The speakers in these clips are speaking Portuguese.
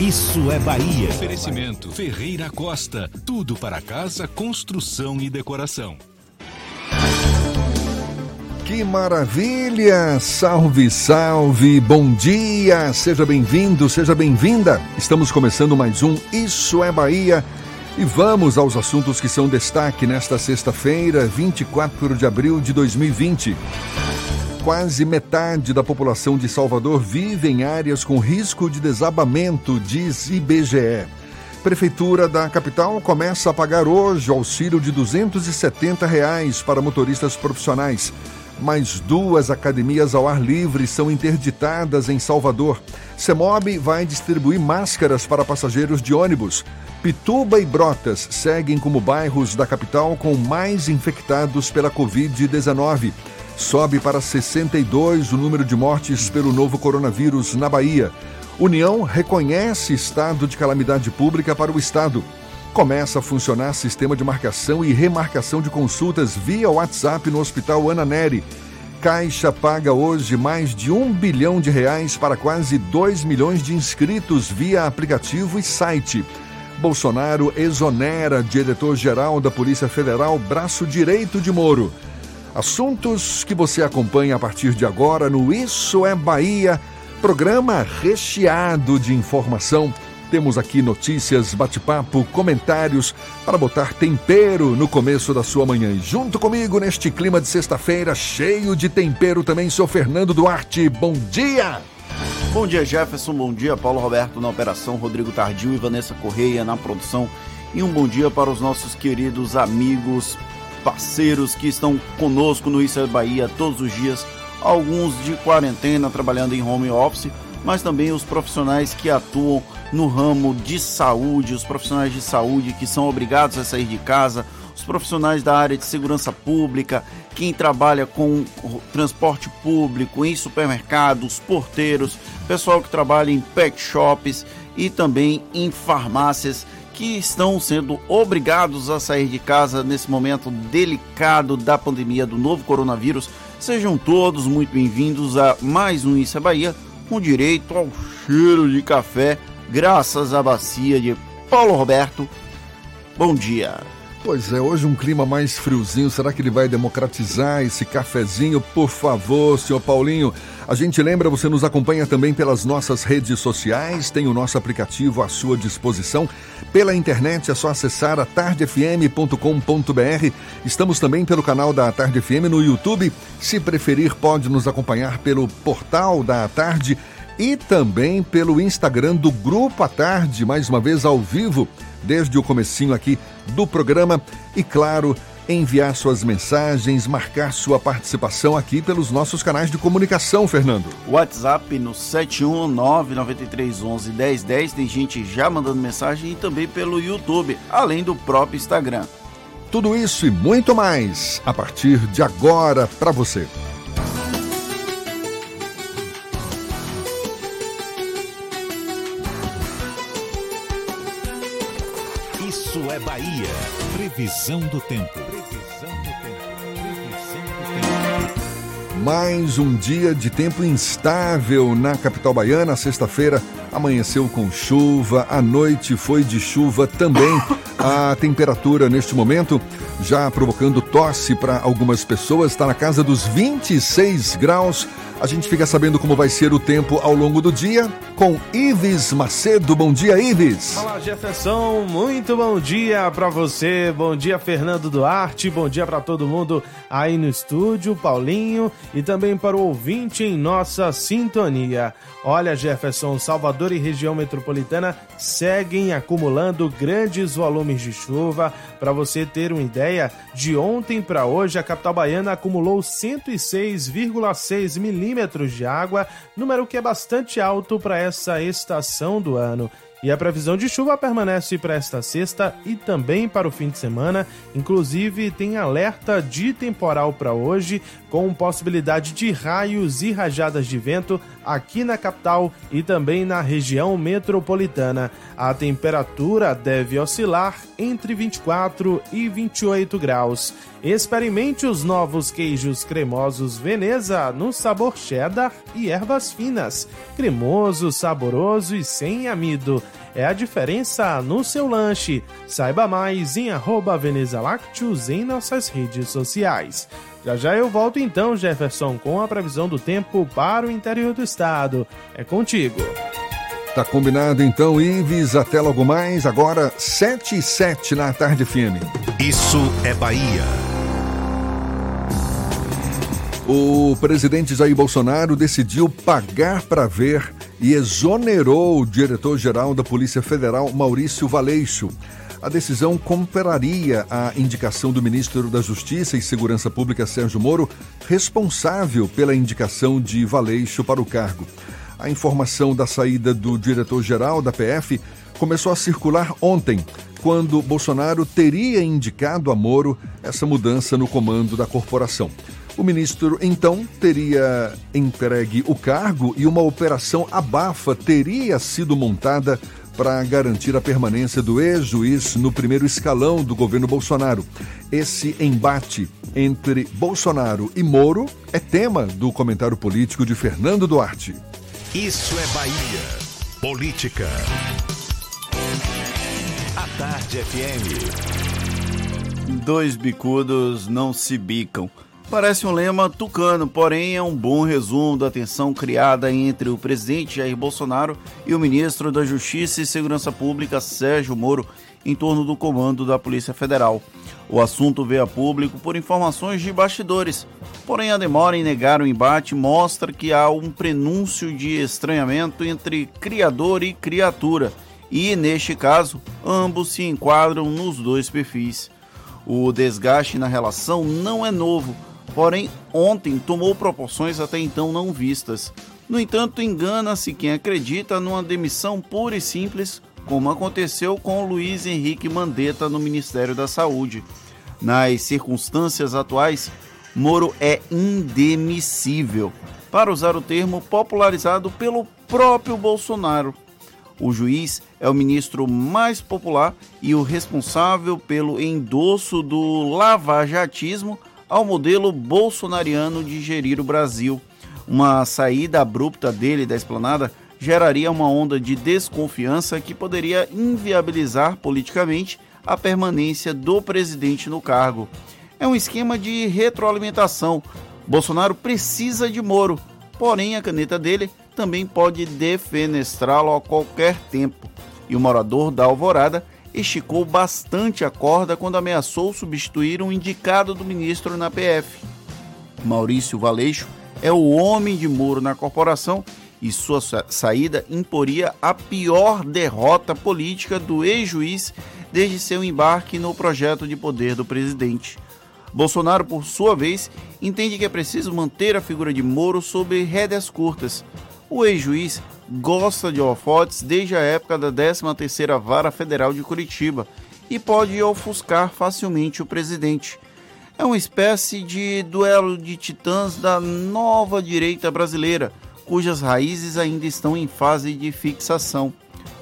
Isso é Bahia. Oferecimento Ferreira Costa. Tudo para casa, construção e decoração. Que maravilha! Salve, salve! Bom dia! Seja bem-vindo, seja bem-vinda! Estamos começando mais um Isso é Bahia e vamos aos assuntos que são destaque nesta sexta-feira, 24 de abril de 2020. Quase metade da população de Salvador vive em áreas com risco de desabamento, diz IBGE. Prefeitura da capital começa a pagar hoje o auxílio de 270 reais para motoristas profissionais. Mais duas academias ao ar livre são interditadas em Salvador. Semob vai distribuir máscaras para passageiros de ônibus. Pituba e Brotas seguem como bairros da capital com mais infectados pela Covid-19. Sobe para 62 o número de mortes pelo novo coronavírus na Bahia. União reconhece estado de calamidade pública para o Estado. Começa a funcionar sistema de marcação e remarcação de consultas via WhatsApp no Hospital Ana Neri. Caixa paga hoje mais de um bilhão de reais para quase 2 milhões de inscritos via aplicativo e site. Bolsonaro exonera diretor-geral da Polícia Federal, braço direito de Moro. Assuntos que você acompanha a partir de agora no Isso é Bahia, programa recheado de informação temos aqui notícias, bate-papo, comentários para botar tempero no começo da sua manhã. E junto comigo neste clima de sexta-feira, cheio de tempero também, sou Fernando Duarte. Bom dia! Bom dia, Jefferson. Bom dia, Paulo Roberto na operação, Rodrigo Tardio e Vanessa Correia na produção. E um bom dia para os nossos queridos amigos, parceiros que estão conosco no Isso é Bahia todos os dias, alguns de quarentena trabalhando em home office, mas também os profissionais que atuam no ramo de saúde, os profissionais de saúde que são obrigados a sair de casa, os profissionais da área de segurança pública, quem trabalha com transporte público, em supermercados, porteiros, pessoal que trabalha em pet shops e também em farmácias que estão sendo obrigados a sair de casa nesse momento delicado da pandemia do novo coronavírus. Sejam todos muito bem-vindos a mais um Isso é Bahia, com direito ao cheiro de café graças à bacia de Paulo Roberto. Bom dia. Pois é, hoje um clima mais friozinho. Será que ele vai democratizar esse cafezinho? Por favor, senhor Paulinho. A gente lembra, você nos acompanha também pelas nossas redes sociais, tem o nosso aplicativo à sua disposição. Pela internet é só acessar a tardefm.com.br. Estamos também pelo canal da Tarde FM no YouTube. Se preferir, pode nos acompanhar pelo portal da Tarde e também pelo Instagram do Grupo à Tarde, mais uma vez ao vivo, desde o comecinho aqui do programa. E claro, enviar suas mensagens, marcar sua participação aqui pelos nossos canais de comunicação, Fernando. WhatsApp no 71993111010, tem gente já mandando mensagem e também pelo YouTube, além do próprio Instagram. Tudo isso e muito mais a partir de agora para você. Bahia. Previsão do tempo. Previsão do tempo. Previsão do tempo. Mais um dia de tempo instável na capital baiana. Sexta-feira amanheceu com chuva, a noite foi de chuva também. A temperatura neste momento, já provocando tosse para algumas pessoas, está na casa dos 26 graus. A gente fica sabendo como vai ser o tempo ao longo do dia com Ives Macedo. Bom dia, Ives. Olá, Jefferson. Muito bom dia para você. Bom dia, Fernando Duarte. Bom dia para todo mundo aí no estúdio, Paulinho, e também para o ouvinte em nossa sintonia. Olha, Jefferson, Salvador e região metropolitana seguem acumulando grandes volumes de chuva. Para você ter uma ideia, de ontem para hoje, a capital baiana acumulou 106,6 milímetros de água, número que é bastante alto para essa estação do ano. E a previsão de chuva permanece para esta sexta e também para o fim de semana. Inclusive, tem alerta de temporal para hoje, com possibilidade de raios e rajadas de vento aqui na capital e também na região metropolitana. A temperatura deve oscilar entre 24 e 28 graus. Experimente os novos queijos cremosos Veneza no sabor cheddar e ervas finas. Cremoso, saboroso e sem amido. É a diferença no seu lanche. Saiba mais em arroba Veneza Lácteos em nossas redes sociais. Já já eu volto então, Jefferson, com a previsão do tempo para o interior do estado. É contigo. Tá combinado então, Ives. Até logo mais. Agora, 7 e 7 na tarde firme. Isso é Bahia. O presidente Jair Bolsonaro decidiu pagar para ver e exonerou o diretor-geral da Polícia Federal, Maurício Valeixo. A decisão compararia a indicação do ministro da Justiça e Segurança Pública, Sérgio Moro, responsável pela indicação de Valeixo para o cargo. A informação da saída do diretor-geral da PF começou a circular ontem, quando Bolsonaro teria indicado a Moro essa mudança no comando da corporação. O ministro, então, teria entregue o cargo e uma operação abafa teria sido montada para garantir a permanência do ex-juiz no primeiro escalão do governo Bolsonaro. Esse embate entre Bolsonaro e Moro é tema do comentário político de Fernando Duarte. Isso é Bahia. Política. A Tarde FM. Dois bicudos não se bicam. Parece um lema tucano, porém é um bom resumo da tensão criada entre o presidente Jair Bolsonaro e o ministro da Justiça e Segurança Pública, Sérgio Moro, em torno do comando da Polícia Federal. O assunto veio a público por informações de bastidores, porém a demora em negar o embate mostra que há um prenúncio de estranhamento entre criador e criatura, e neste caso, ambos se enquadram nos dois perfis. O desgaste na relação não é novo porém ontem tomou proporções até então não vistas. No entanto, engana-se quem acredita numa demissão pura e simples, como aconteceu com Luiz Henrique Mandetta no Ministério da Saúde. Nas circunstâncias atuais, Moro é indemissível, para usar o termo popularizado pelo próprio Bolsonaro. O juiz é o ministro mais popular e o responsável pelo endosso do lavajatismo ao modelo bolsonariano de gerir o Brasil. Uma saída abrupta dele da esplanada geraria uma onda de desconfiança que poderia inviabilizar politicamente a permanência do presidente no cargo. É um esquema de retroalimentação. Bolsonaro precisa de Moro, porém a caneta dele também pode defenestrá-lo a qualquer tempo. E o morador da Alvorada esticou bastante a corda quando ameaçou substituir um indicado do ministro na PF. Maurício Valeixo é o homem de Moro na corporação e sua saída imporia a pior derrota política do ex-juiz desde seu embarque no projeto de poder do presidente. Bolsonaro, por sua vez, entende que é preciso manter a figura de Moro sob rédeas curtas. O ex-juiz gosta de holofotes desde a época da 13ª Vara Federal de Curitiba e pode ofuscar facilmente o presidente. É uma espécie de duelo de titãs da nova direita brasileira, cujas raízes ainda estão em fase de fixação.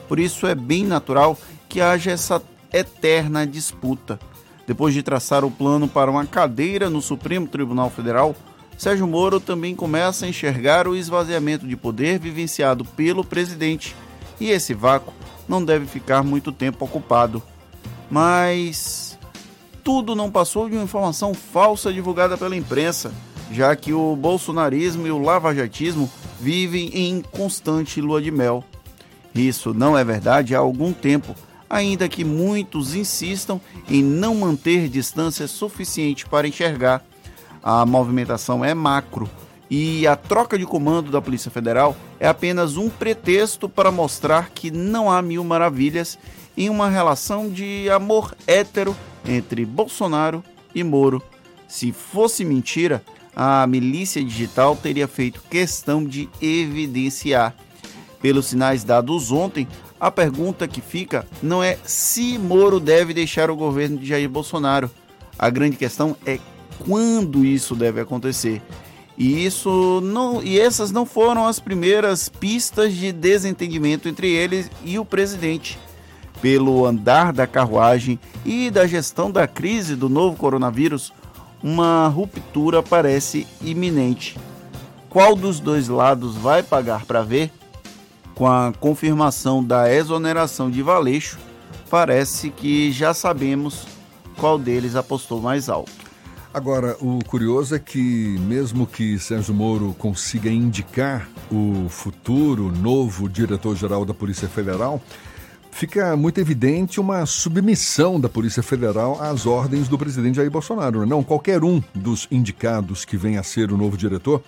Por isso é bem natural que haja essa eterna disputa. Depois de traçar o plano para uma cadeira no Supremo Tribunal Federal, Sérgio Moro também começa a enxergar o esvaziamento de poder vivenciado pelo presidente, e esse vácuo não deve ficar muito tempo ocupado. Mas tudo não passou de uma informação falsa divulgada pela imprensa. já que o bolsonarismo e o lavajatismo vivem em constante lua de mel. Isso não é verdade há algum tempo, ainda que muitos insistam em não manter distância suficiente para enxergar. A movimentação é macro e a troca de comando da Polícia Federal é apenas um pretexto para mostrar que não há mil maravilhas em uma relação de amor hétero entre Bolsonaro e Moro. Se fosse mentira, a milícia digital teria feito questão de evidenciar. Pelos sinais dados ontem, a pergunta que fica não é se Moro deve deixar o governo de Jair Bolsonaro. A grande questão é quando isso deve acontecer. E isso não e essas não foram as primeiras pistas de desentendimento entre eles e o presidente. Pelo andar da carruagem e da gestão da crise do novo coronavírus, uma ruptura parece iminente. Qual dos dois lados vai pagar para ver? Com a confirmação da exoneração de Valeixo, parece que já sabemos qual deles apostou mais alto. Agora, o curioso é que, mesmo que Sérgio Moro consiga indicar o futuro novo diretor-geral da Polícia Federal, fica muito evidente uma submissão da Polícia Federal às ordens do presidente Jair Bolsonaro. Não, qualquer um dos indicados que venha a ser o novo diretor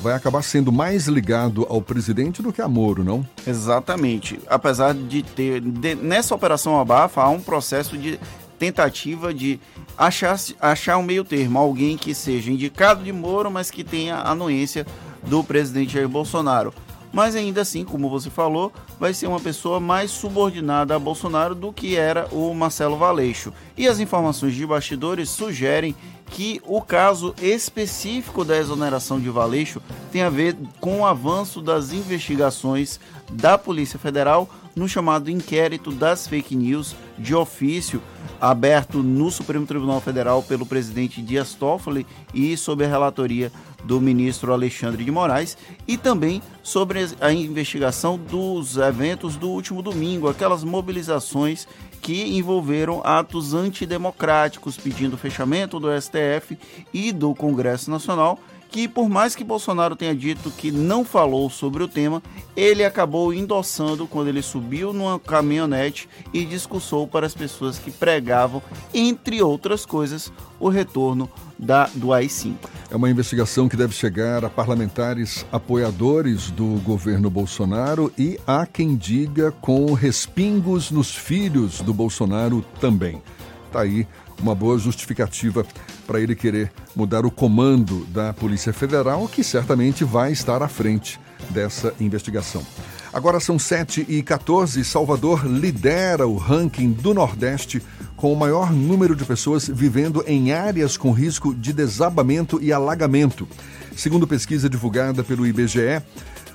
vai acabar sendo mais ligado ao presidente do que a Moro, não? Exatamente. Apesar de ter. De, nessa operação abafa, há um processo de tentativa de achar, achar um meio termo, alguém que seja indicado de Moro, mas que tenha anuência do presidente Jair Bolsonaro mas ainda assim, como você falou, vai ser uma pessoa mais subordinada a Bolsonaro do que era o Marcelo Valeixo. E as informações de bastidores sugerem que o caso específico da exoneração de Valeixo tem a ver com o avanço das investigações da Polícia Federal no chamado inquérito das fake news de ofício aberto no Supremo Tribunal Federal pelo presidente Dias Toffoli e sob a relatoria do ministro Alexandre de Moraes e também sobre a investigação dos eventos do último domingo, aquelas mobilizações que envolveram atos antidemocráticos pedindo fechamento do STF e do Congresso Nacional que por mais que Bolsonaro tenha dito que não falou sobre o tema, ele acabou endossando quando ele subiu numa caminhonete e discursou para as pessoas que pregavam, entre outras coisas, o retorno da, do AI-5. É uma investigação que deve chegar a parlamentares apoiadores do governo Bolsonaro e há quem diga com respingos nos filhos do Bolsonaro também. Está aí uma boa justificativa para ele querer mudar o comando da Polícia Federal, que certamente vai estar à frente dessa investigação. Agora são 7 e 14 Salvador lidera o ranking do Nordeste com o maior número de pessoas vivendo em áreas com risco de desabamento e alagamento. Segundo pesquisa divulgada pelo IBGE,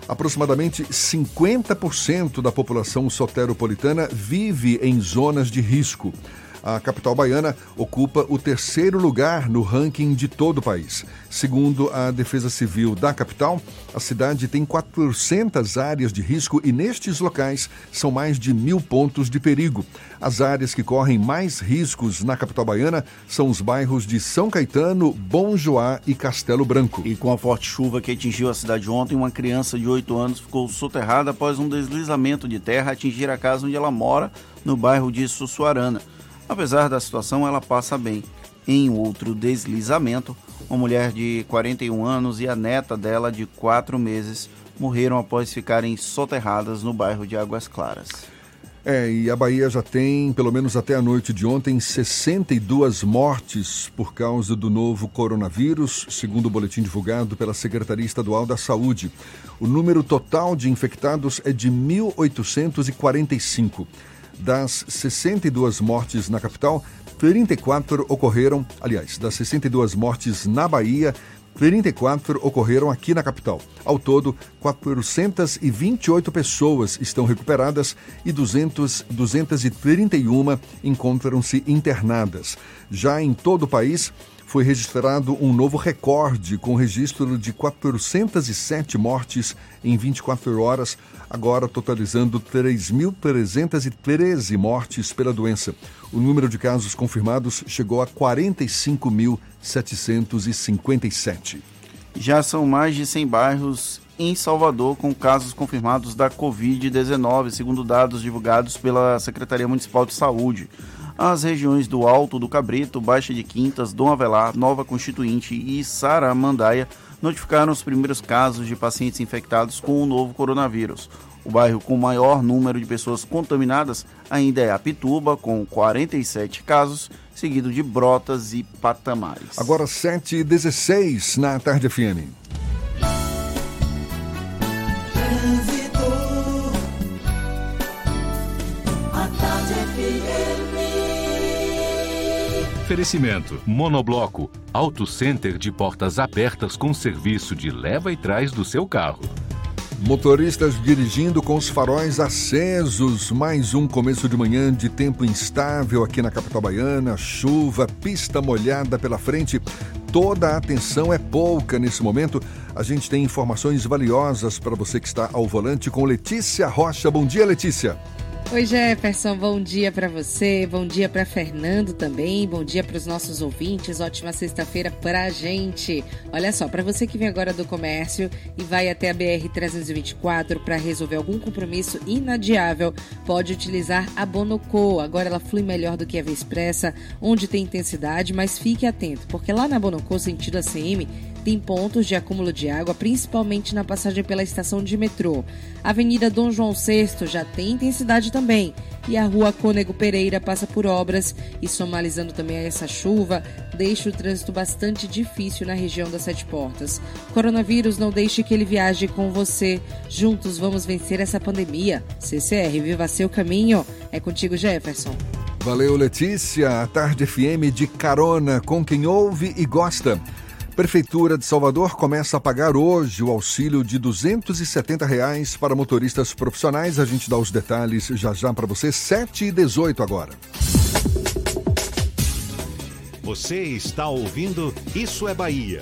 aproximadamente 50% da população soteropolitana vive em zonas de risco a capital baiana ocupa o terceiro lugar no ranking de todo o país. Segundo a Defesa Civil da capital, a cidade tem 400 áreas de risco e nestes locais são mais de mil pontos de perigo. As áreas que correm mais riscos na capital baiana são os bairros de São Caetano, Bom Joá e Castelo Branco. E com a forte chuva que atingiu a cidade ontem, uma criança de 8 anos ficou soterrada após um deslizamento de terra atingir a casa onde ela mora, no bairro de Sussuarana. Apesar da situação, ela passa bem. Em outro deslizamento, uma mulher de 41 anos e a neta dela de 4 meses morreram após ficarem soterradas no bairro de Águas Claras. É, e a Bahia já tem, pelo menos até a noite de ontem, 62 mortes por causa do novo coronavírus, segundo o boletim divulgado pela Secretaria Estadual da Saúde. O número total de infectados é de 1.845. Das 62 mortes na capital, 34 ocorreram, aliás, das 62 mortes na Bahia, 34 ocorreram aqui na capital. Ao todo, 428 pessoas estão recuperadas e 200, 231 encontram-se internadas. Já em todo o país, foi registrado um novo recorde, com registro de 407 mortes em 24 horas, agora totalizando 3.313 mortes pela doença. O número de casos confirmados chegou a 45.757. Já são mais de 100 bairros em Salvador com casos confirmados da Covid-19, segundo dados divulgados pela Secretaria Municipal de Saúde. As regiões do Alto do Cabrito, Baixa de Quintas, Dom Avelar, Nova Constituinte e Saramandaia notificaram os primeiros casos de pacientes infectados com o novo coronavírus. O bairro com maior número de pessoas contaminadas ainda é Apituba, com 47 casos, seguido de Brotas e Patamares. Agora 7h16 na Tarde FM. Oferecimento: Monobloco, Auto Center de portas abertas com serviço de leva e trás do seu carro. Motoristas dirigindo com os faróis acesos. Mais um começo de manhã de tempo instável aqui na capital baiana. Chuva, pista molhada pela frente. Toda a atenção é pouca nesse momento. A gente tem informações valiosas para você que está ao volante com Letícia Rocha. Bom dia, Letícia. Oi Jefferson, bom dia para você, bom dia para Fernando também, bom dia para os nossos ouvintes, ótima sexta-feira para a gente. Olha só, para você que vem agora do comércio e vai até a BR 324 para resolver algum compromisso inadiável, pode utilizar a Bonocô. Agora ela flui melhor do que a Via Expressa, onde tem intensidade, mas fique atento, porque lá na Bonocô, sentido ACM, tem pontos de acúmulo de água, principalmente na passagem pela estação de metrô. A Avenida Dom João VI já tem intensidade também. E a Rua Cônego Pereira passa por obras e, somalizando também a essa chuva, deixa o trânsito bastante difícil na região das Sete Portas. Coronavírus, não deixe que ele viaje com você. Juntos vamos vencer essa pandemia. CCR, viva seu caminho. É contigo, Jefferson. Valeu, Letícia. A Tarde FM de carona com quem ouve e gosta. Prefeitura de Salvador começa a pagar hoje o auxílio de 270 reais para motoristas profissionais. A gente dá os detalhes já já para você. 7 e 18 agora. Você está ouvindo Isso é Bahia.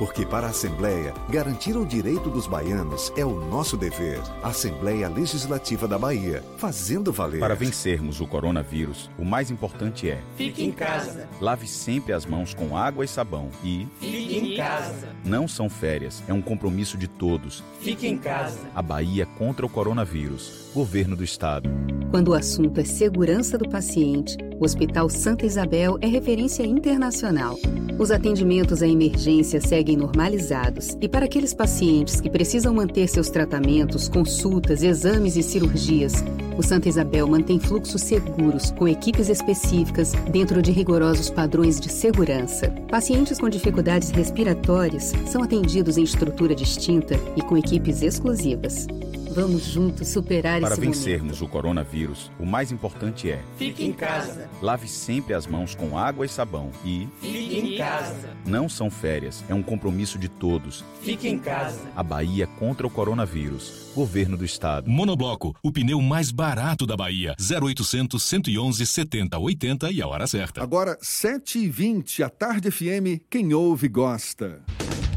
Porque para a Assembleia, garantir o direito dos baianos é o nosso dever. Assembleia Legislativa da Bahia, fazendo valer. Para vencermos o coronavírus, o mais importante é: fique em casa. Lave sempre as mãos com água e sabão e fique em casa. Não são férias, é um compromisso de todos. Fique em casa. A Bahia contra o coronavírus. Governo do Estado. Quando o assunto é segurança do paciente, o Hospital Santa Isabel é referência internacional. Os atendimentos à emergência seguem normalizados e para aqueles pacientes que precisam manter seus tratamentos, consultas, exames e cirurgias, o Santa Isabel mantém fluxos seguros com equipes específicas dentro de rigorosos padrões de segurança. Pacientes com dificuldades respiratórias são atendidos em estrutura distinta e com equipes exclusivas. Vamos juntos superar Para esse vencermos momento. o coronavírus, o mais importante é: fique em casa. Lave sempre as mãos com água e sabão e fique em casa. Não são férias, é um compromisso de todos. Fique em casa. A Bahia contra o coronavírus. Governo do Estado. Monobloco, o pneu mais barato da Bahia. 0800 111 70 80 e a hora certa. Agora, 7 e 20 a Tarde FM, quem ouve gosta.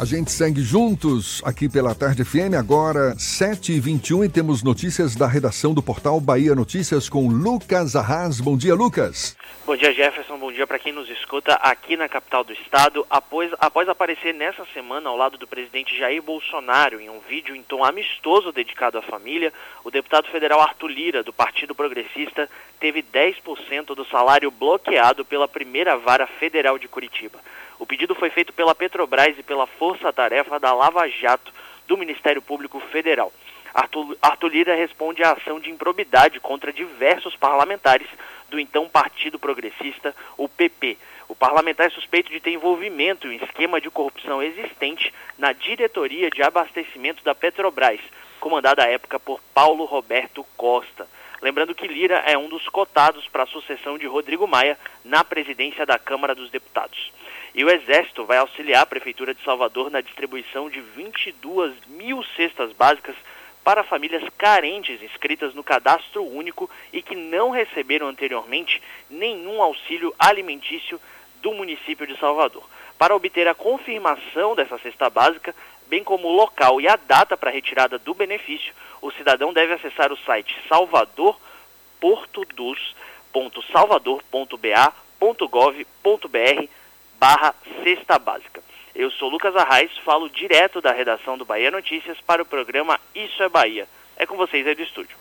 A gente segue juntos aqui pela Tarde FM, agora 7h21 e temos notícias da redação do portal Bahia Notícias com Lucas Arras. Bom dia, Lucas. Bom dia, Jefferson. Bom dia para quem nos escuta aqui na capital do estado. Após, após aparecer nessa semana ao lado do presidente Jair Bolsonaro em um vídeo em tom amistoso dedicado à família, o deputado federal Arthur Lira, do Partido Progressista, teve 10% do salário bloqueado pela primeira vara federal de Curitiba. O pedido foi feito pela Petrobras e pela Força Tarefa da Lava Jato do Ministério Público Federal. Arthur, Arthur Lira responde à ação de improbidade contra diversos parlamentares do então Partido Progressista, o PP. O parlamentar é suspeito de ter envolvimento em esquema de corrupção existente na diretoria de abastecimento da Petrobras, comandada à época por Paulo Roberto Costa. Lembrando que Lira é um dos cotados para a sucessão de Rodrigo Maia na presidência da Câmara dos Deputados. E o Exército vai auxiliar a Prefeitura de Salvador na distribuição de 22 mil cestas básicas para famílias carentes inscritas no cadastro único e que não receberam anteriormente nenhum auxílio alimentício do município de Salvador. Para obter a confirmação dessa cesta básica, bem como o local e a data para a retirada do benefício, o cidadão deve acessar o site salvador.dus.salvador.ba.gov.br barra cesta básica. Eu sou Lucas Arraes, falo direto da redação do Bahia Notícias para o programa Isso é Bahia. É com vocês aí do estúdio.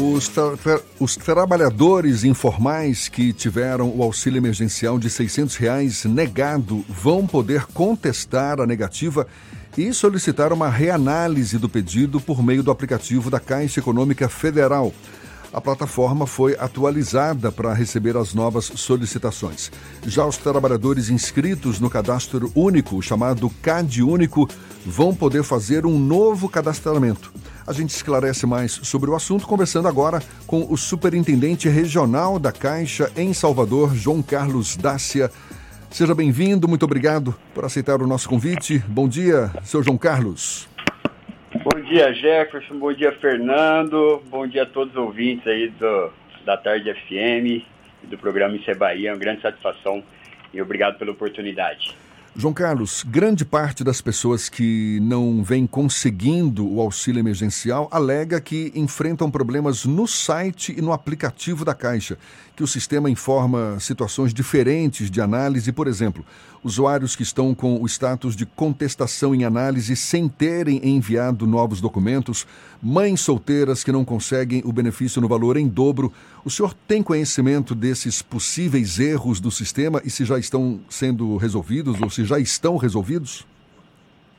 Os, tra os, trabalhadores informais que tiveram o auxílio emergencial de 600 reais negado vão poder contestar a negativa e solicitar uma reanálise do pedido por meio do aplicativo da Caixa Econômica Federal a plataforma foi atualizada para receber as novas solicitações. Já os trabalhadores inscritos no cadastro único, chamado CAD Único, vão poder fazer um novo cadastramento. A gente esclarece mais sobre o assunto conversando agora com o superintendente regional da Caixa em Salvador, João Carlos Dácia. Seja bem-vindo, muito obrigado por aceitar o nosso convite. Bom dia, seu João Carlos. Bom dia, Jefferson. Bom dia, Fernando. Bom dia a todos os ouvintes aí do, da Tarde FM e do programa Isso é Bahia. É uma grande satisfação e obrigado pela oportunidade. João Carlos, grande parte das pessoas que não vem conseguindo o auxílio emergencial alega que enfrentam problemas no site e no aplicativo da Caixa, que o sistema informa situações diferentes de análise, por exemplo, usuários que estão com o status de contestação em análise sem terem enviado novos documentos, mães solteiras que não conseguem o benefício no valor em dobro. O senhor tem conhecimento desses possíveis erros do sistema e se já estão sendo resolvidos ou se já estão resolvidos?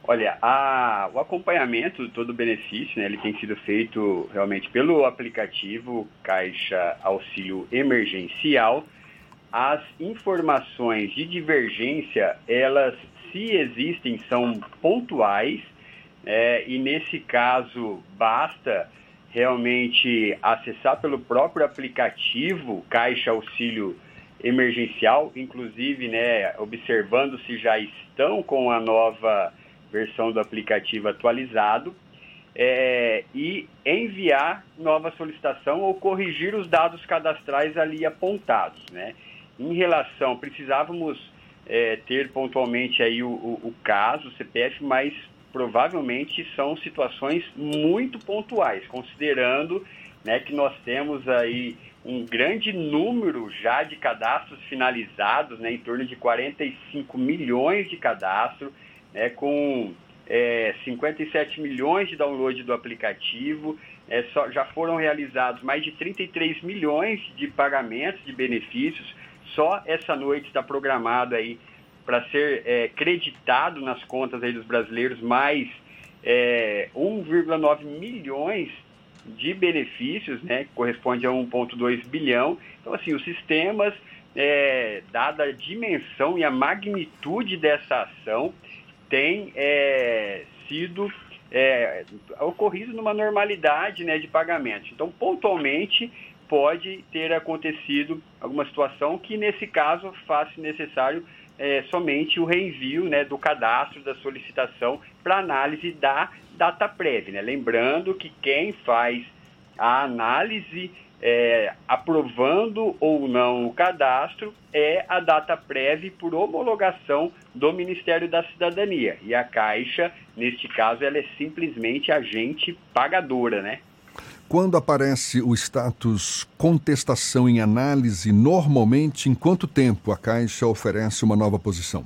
Olha, a, o acompanhamento de todo o benefício, né, ele tem sido feito realmente pelo aplicativo Caixa Auxílio Emergencial. As informações de divergência, elas, se existem, são pontuais, é, e nesse caso basta realmente acessar pelo próprio aplicativo Caixa Auxílio Emergencial, inclusive né, observando se já estão com a nova versão do aplicativo atualizado, é, e enviar nova solicitação ou corrigir os dados cadastrais ali apontados. Né? Em relação, precisávamos é, ter pontualmente aí o, o, o caso, o CPF, mas provavelmente são situações muito pontuais, considerando né, que nós temos aí um grande número já de cadastros finalizados, né, em torno de 45 milhões de cadastros, né, com é, 57 milhões de download do aplicativo, é, só, já foram realizados mais de 33 milhões de pagamentos de benefícios, só essa noite está programado aí para ser é, creditado nas contas aí dos brasileiros mais é, 1,9 milhões de benefícios, né, que corresponde a 1,2 bilhão. Então, assim, os sistemas, é, dada a dimensão e a magnitude dessa ação, tem é, sido é, ocorrido numa normalidade né, de pagamento. Então, pontualmente, pode ter acontecido alguma situação que, nesse caso, faz necessário é, somente o reenvio né, do cadastro da solicitação para análise da data prévia. Né? Lembrando que quem faz a análise é, aprovando ou não o cadastro é a data prévia por homologação do Ministério da Cidadania. E a Caixa, neste caso, ela é simplesmente agente pagadora, né? Quando aparece o status contestação em análise, normalmente em quanto tempo a Caixa oferece uma nova posição?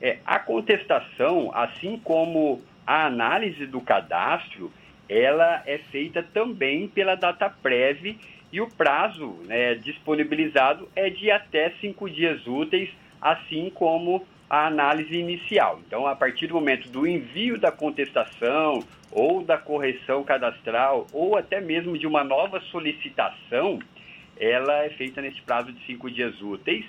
É, a contestação, assim como a análise do cadastro, ela é feita também pela data prévia e o prazo né, disponibilizado é de até cinco dias úteis, assim como a análise inicial. Então, a partir do momento do envio da contestação ou da correção cadastral ou até mesmo de uma nova solicitação, ela é feita nesse prazo de cinco dias úteis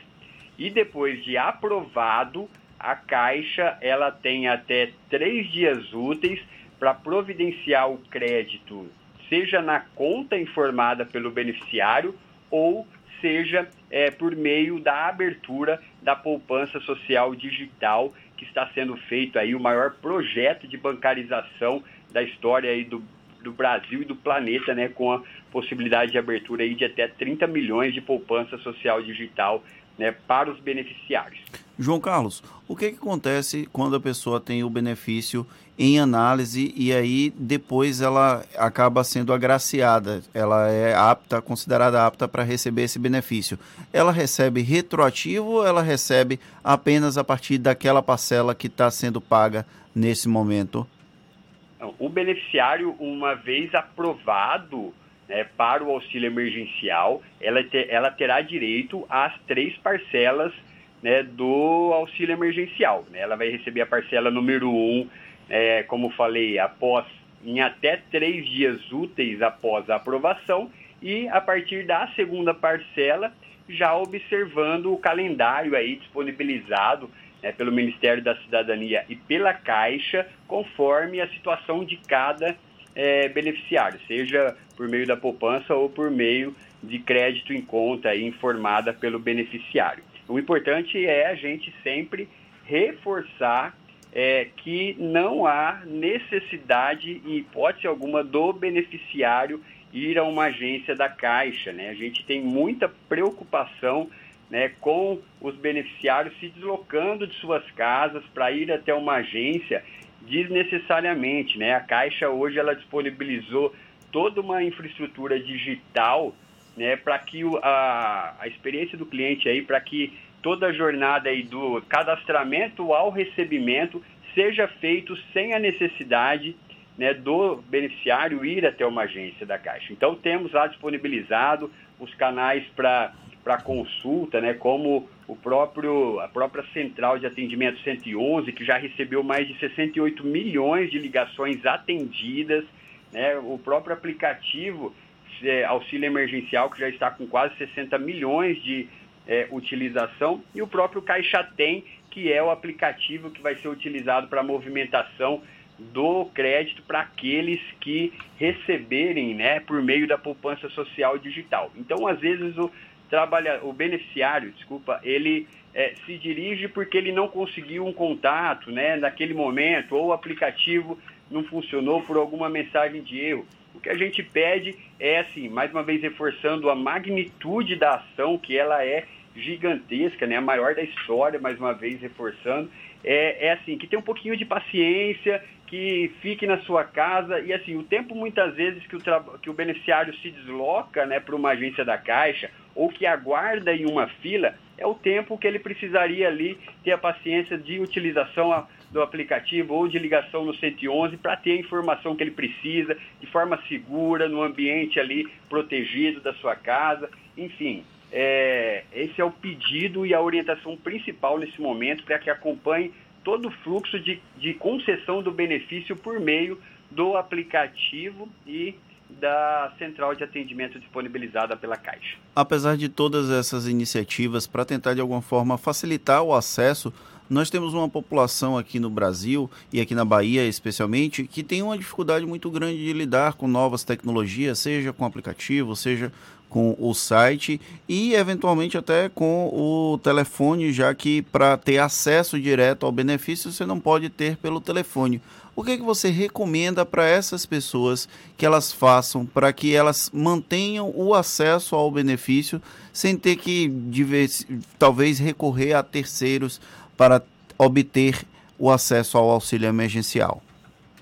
e depois de aprovado, a Caixa ela tem até três dias úteis para providenciar o crédito, seja na conta informada pelo beneficiário ou seja é, por meio da abertura da poupança social digital, que está sendo feito aí o maior projeto de bancarização da história aí do, do Brasil e do planeta, né, com a possibilidade de abertura aí de até 30 milhões de poupança social digital né, para os beneficiários. João Carlos, o que, que acontece quando a pessoa tem o benefício em análise e aí depois ela acaba sendo agraciada, ela é apta, considerada apta para receber esse benefício? Ela recebe retroativo ou ela recebe apenas a partir daquela parcela que está sendo paga nesse momento? O beneficiário, uma vez aprovado né, para o auxílio emergencial, ela, ela terá direito às três parcelas né, do auxílio emergencial. Né? Ela vai receber a parcela número um, é, como falei, após em até três dias úteis após a aprovação e a partir da segunda parcela já observando o calendário aí disponibilizado né, pelo Ministério da Cidadania e pela Caixa, conforme a situação de cada é, beneficiário, seja por meio da poupança ou por meio de crédito em conta aí, informada pelo beneficiário. O importante é a gente sempre reforçar é, que não há necessidade, em hipótese alguma, do beneficiário ir a uma agência da Caixa. Né? A gente tem muita preocupação né, com os beneficiários se deslocando de suas casas para ir até uma agência desnecessariamente. Né? A Caixa hoje ela disponibilizou toda uma infraestrutura digital né, para que o, a, a experiência do cliente aí, para que toda a jornada aí do cadastramento ao recebimento seja feito sem a necessidade né, do beneficiário ir até uma agência da Caixa. Então temos lá disponibilizado os canais para para consulta, né, como o próprio a própria central de atendimento 111 que já recebeu mais de 68 milhões de ligações atendidas, né, o próprio aplicativo é, auxílio emergencial que já está com quase 60 milhões de é, utilização, e o próprio Caixa Tem, que é o aplicativo que vai ser utilizado para a movimentação do crédito para aqueles que receberem né, por meio da poupança social digital. Então, às vezes, o, trabalha, o beneficiário, desculpa, ele é, se dirige porque ele não conseguiu um contato né, naquele momento, ou o aplicativo não funcionou por alguma mensagem de erro. O que a gente pede é, assim, mais uma vez reforçando a magnitude da ação, que ela é gigantesca, né? a maior da história, mais uma vez reforçando, é, é assim, que tem um pouquinho de paciência, que fique na sua casa e assim, o tempo muitas vezes que o, que o beneficiário se desloca né, para uma agência da Caixa ou que aguarda em uma fila, é o tempo que ele precisaria ali ter a paciência de utilização do aplicativo ou de ligação no 111 para ter a informação que ele precisa de forma segura, no ambiente ali protegido da sua casa, enfim. É, esse é o pedido e a orientação principal nesse momento para que acompanhe todo o fluxo de, de concessão do benefício por meio do aplicativo e da central de atendimento disponibilizada pela Caixa. Apesar de todas essas iniciativas para tentar de alguma forma facilitar o acesso, nós temos uma população aqui no Brasil e aqui na Bahia especialmente que tem uma dificuldade muito grande de lidar com novas tecnologias, seja com aplicativo, seja com o site e eventualmente até com o telefone, já que para ter acesso direto ao benefício você não pode ter pelo telefone. O que, é que você recomenda para essas pessoas que elas façam para que elas mantenham o acesso ao benefício sem ter que talvez recorrer a terceiros para obter o acesso ao auxílio emergencial?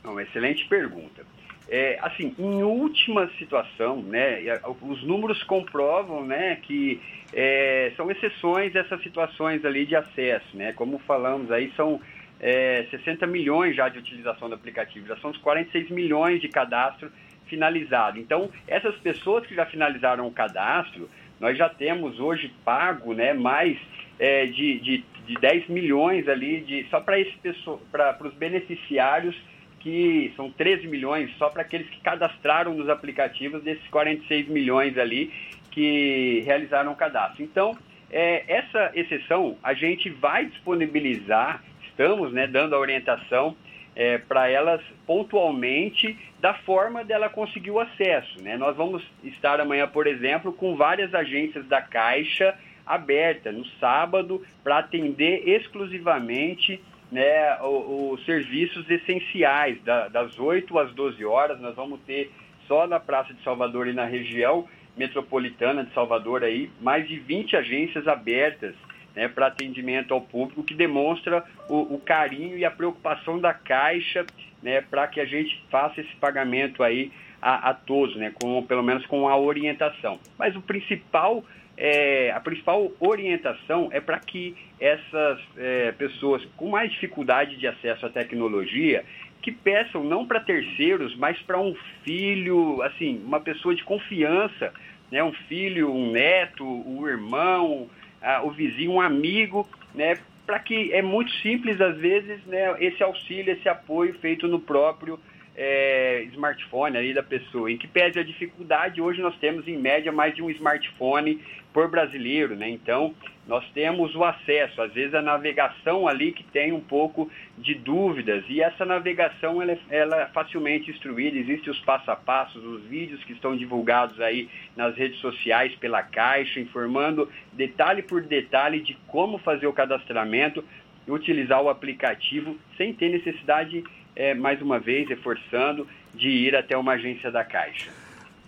Uma excelente pergunta. É, assim, em última situação, né, os números comprovam, né, que é, são exceções essas situações ali de acesso, né, como falamos aí, são é, 60 milhões já de utilização do aplicativo, já são os 46 milhões de cadastro finalizado. Então, essas pessoas que já finalizaram o cadastro, nós já temos hoje pago, né, mais é, de, de, de 10 milhões ali, de, só para os beneficiários que são 13 milhões só para aqueles que cadastraram nos aplicativos desses 46 milhões ali que realizaram o cadastro. Então, é, essa exceção a gente vai disponibilizar, estamos né, dando a orientação é, para elas pontualmente da forma dela conseguir o acesso. Né? Nós vamos estar amanhã, por exemplo, com várias agências da Caixa aberta no sábado para atender exclusivamente né, os, os serviços essenciais, da, das 8 às 12 horas, nós vamos ter só na Praça de Salvador e na região metropolitana de Salvador aí, mais de 20 agências abertas né, para atendimento ao público, que demonstra o, o, carinho e a preocupação da Caixa né, para que a gente faça esse pagamento aí a, a todos, né, com, pelo menos com a orientação. Mas o principal é, a principal orientação é para que essas é, pessoas com mais dificuldade de acesso à tecnologia que peçam não para terceiros, mas para um filho, assim, uma pessoa de confiança, né, um filho, um neto, um irmão, ah, o vizinho, um amigo, né, para que é muito simples às vezes, né, esse auxílio, esse apoio feito no próprio é, smartphone ali da pessoa. Em que pese a dificuldade, hoje nós temos em média mais de um smartphone por brasileiro, né? Então, nós temos o acesso, às vezes a navegação ali que tem um pouco de dúvidas, e essa navegação ela, é, ela é facilmente instruída, existem os passo a passo, os vídeos que estão divulgados aí nas redes sociais pela Caixa, informando detalhe por detalhe de como fazer o cadastramento utilizar o aplicativo sem ter necessidade é, mais uma vez, reforçando, de ir até uma agência da Caixa.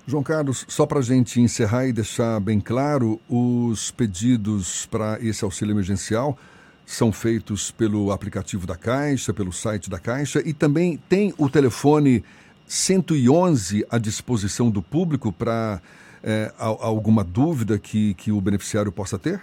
João Carlos, só para a gente encerrar e deixar bem claro, os pedidos para esse auxílio emergencial são feitos pelo aplicativo da Caixa, pelo site da Caixa e também tem o telefone 111 à disposição do público para é, alguma dúvida que, que o beneficiário possa ter?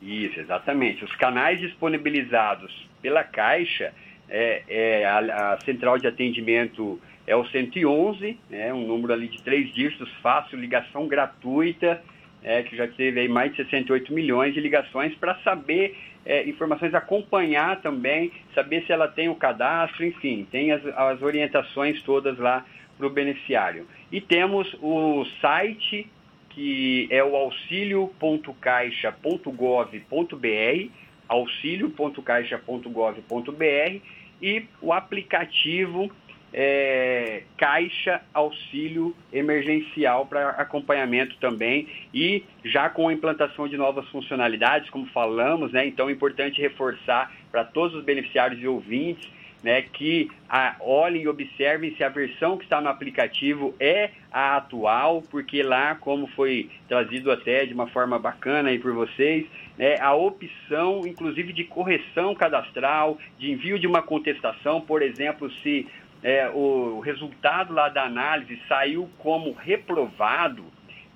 Isso, exatamente. Os canais disponibilizados pela Caixa é, é a, a, central de atendimento é o 111, né, um número ali de três dígitos, fácil, ligação gratuita, é, que já teve aí mais de 68 milhões de ligações para saber é, informações, acompanhar também, saber se ela tem o cadastro, enfim, tem as, as orientações todas lá para o beneficiário. E temos o site que é o auxilio.caixa.gov.br, auxilio.caixa.gov.br e o aplicativo é, Caixa Auxílio Emergencial para acompanhamento também e já com a implantação de novas funcionalidades, como falamos, né? Então é importante reforçar para todos os beneficiários e ouvintes né, que a, olhem e observem se a versão que está no aplicativo é a atual, porque lá, como foi trazido até de uma forma bacana aí por vocês, né, a opção, inclusive, de correção cadastral, de envio de uma contestação, por exemplo, se é, o resultado lá da análise saiu como reprovado,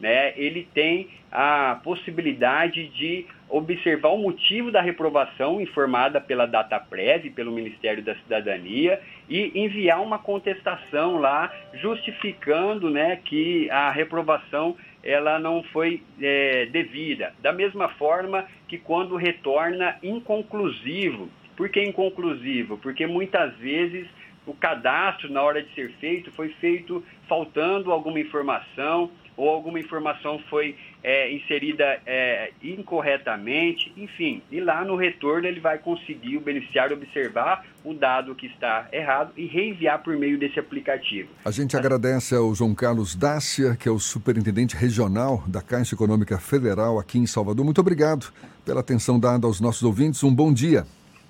né, ele tem a possibilidade de observar o motivo da reprovação informada pela DataPrev, pelo Ministério da Cidadania, e enviar uma contestação lá justificando né, que a reprovação ela não foi é, devida. Da mesma forma que quando retorna inconclusivo. Por que inconclusivo? Porque muitas vezes o cadastro, na hora de ser feito, foi feito faltando alguma informação ou alguma informação foi é, inserida é, incorretamente, enfim. E lá no retorno ele vai conseguir o beneficiário observar o dado que está errado e reenviar por meio desse aplicativo. A gente agradece ao João Carlos Dácia, que é o superintendente regional da Caixa Econômica Federal aqui em Salvador. Muito obrigado pela atenção dada aos nossos ouvintes. Um bom dia.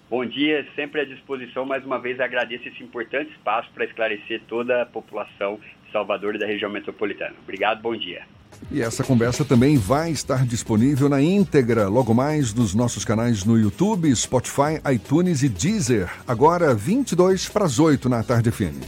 Bom dia, sempre à disposição. Mais uma vez agradeço esse importante espaço para esclarecer toda a população Salvador e da região metropolitana. Obrigado, bom dia. E essa conversa também vai estar disponível na íntegra logo mais nos nossos canais no YouTube, Spotify, iTunes e Deezer. Agora 22 para as 8 na tarde FM.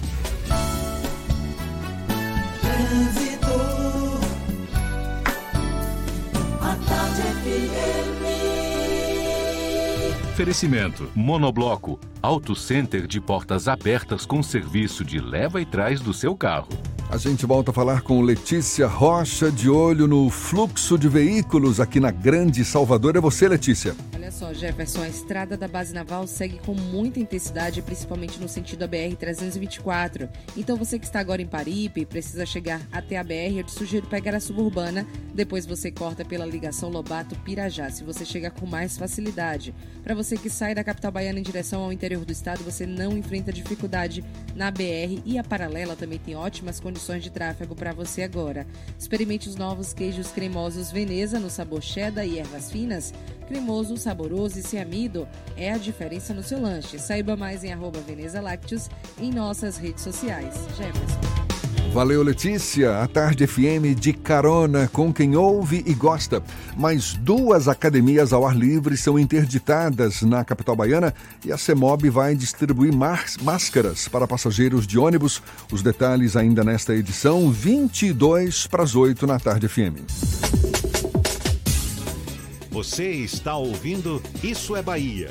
Oferecimento: Monobloco, Auto Center de portas abertas com serviço de leva e trás do seu carro. A gente volta a falar com Letícia Rocha, de olho no fluxo de veículos aqui na Grande Salvador. É você, Letícia. Olha só, Jefferson, a estrada da base naval segue com muita intensidade, principalmente no sentido da BR-324. Então, você que está agora em Paripe e precisa chegar até a BR, eu te sugiro pegar a suburbana, depois você corta pela ligação Lobato-Pirajá, se você chegar com mais facilidade. Para você que sai da capital baiana em direção ao interior do estado, você não enfrenta dificuldade na BR e a paralela também tem ótimas condições de tráfego para você agora. Experimente os novos queijos cremosos Veneza no sabor cheddar e ervas finas. Cremoso, saboroso e sem amido é a diferença no seu lanche. Saiba mais em arroba Veneza Lácteos em nossas redes sociais. Jefferson. Valeu, Letícia. A Tarde FM de carona com quem ouve e gosta. Mais duas academias ao ar livre são interditadas na capital baiana e a CEMOB vai distribuir máscaras para passageiros de ônibus. Os detalhes ainda nesta edição, 22 para as 8 na Tarde FM. Você está ouvindo Isso é Bahia.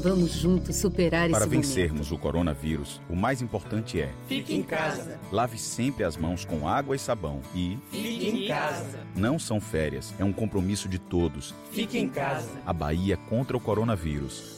Vamos juntos superar Para esse vencermos o coronavírus, o mais importante é: fique em casa. Lave sempre as mãos com água e sabão e fique em casa. Não são férias, é um compromisso de todos. Fique em casa. A Bahia contra o coronavírus.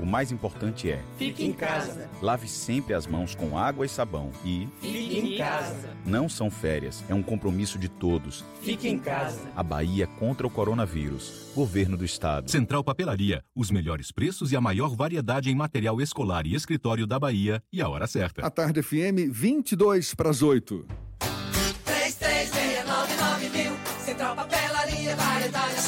o mais importante é: fique em casa. Lave sempre as mãos com água e sabão e fique em casa. Não são férias, é um compromisso de todos. Fique em casa. A Bahia contra o coronavírus. Governo do Estado. Central Papelaria, os melhores preços e a maior variedade em material escolar e escritório da Bahia e a hora certa. A Tarde FM 22 para as 8. 3369 mil. Central Papelaria, variedade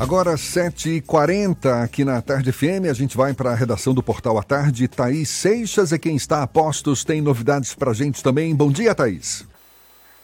Agora, 7h40 aqui na Tarde FM, a gente vai para a redação do Portal à Tarde. Thaís Seixas é quem está a postos, tem novidades para a gente também. Bom dia, Thaís.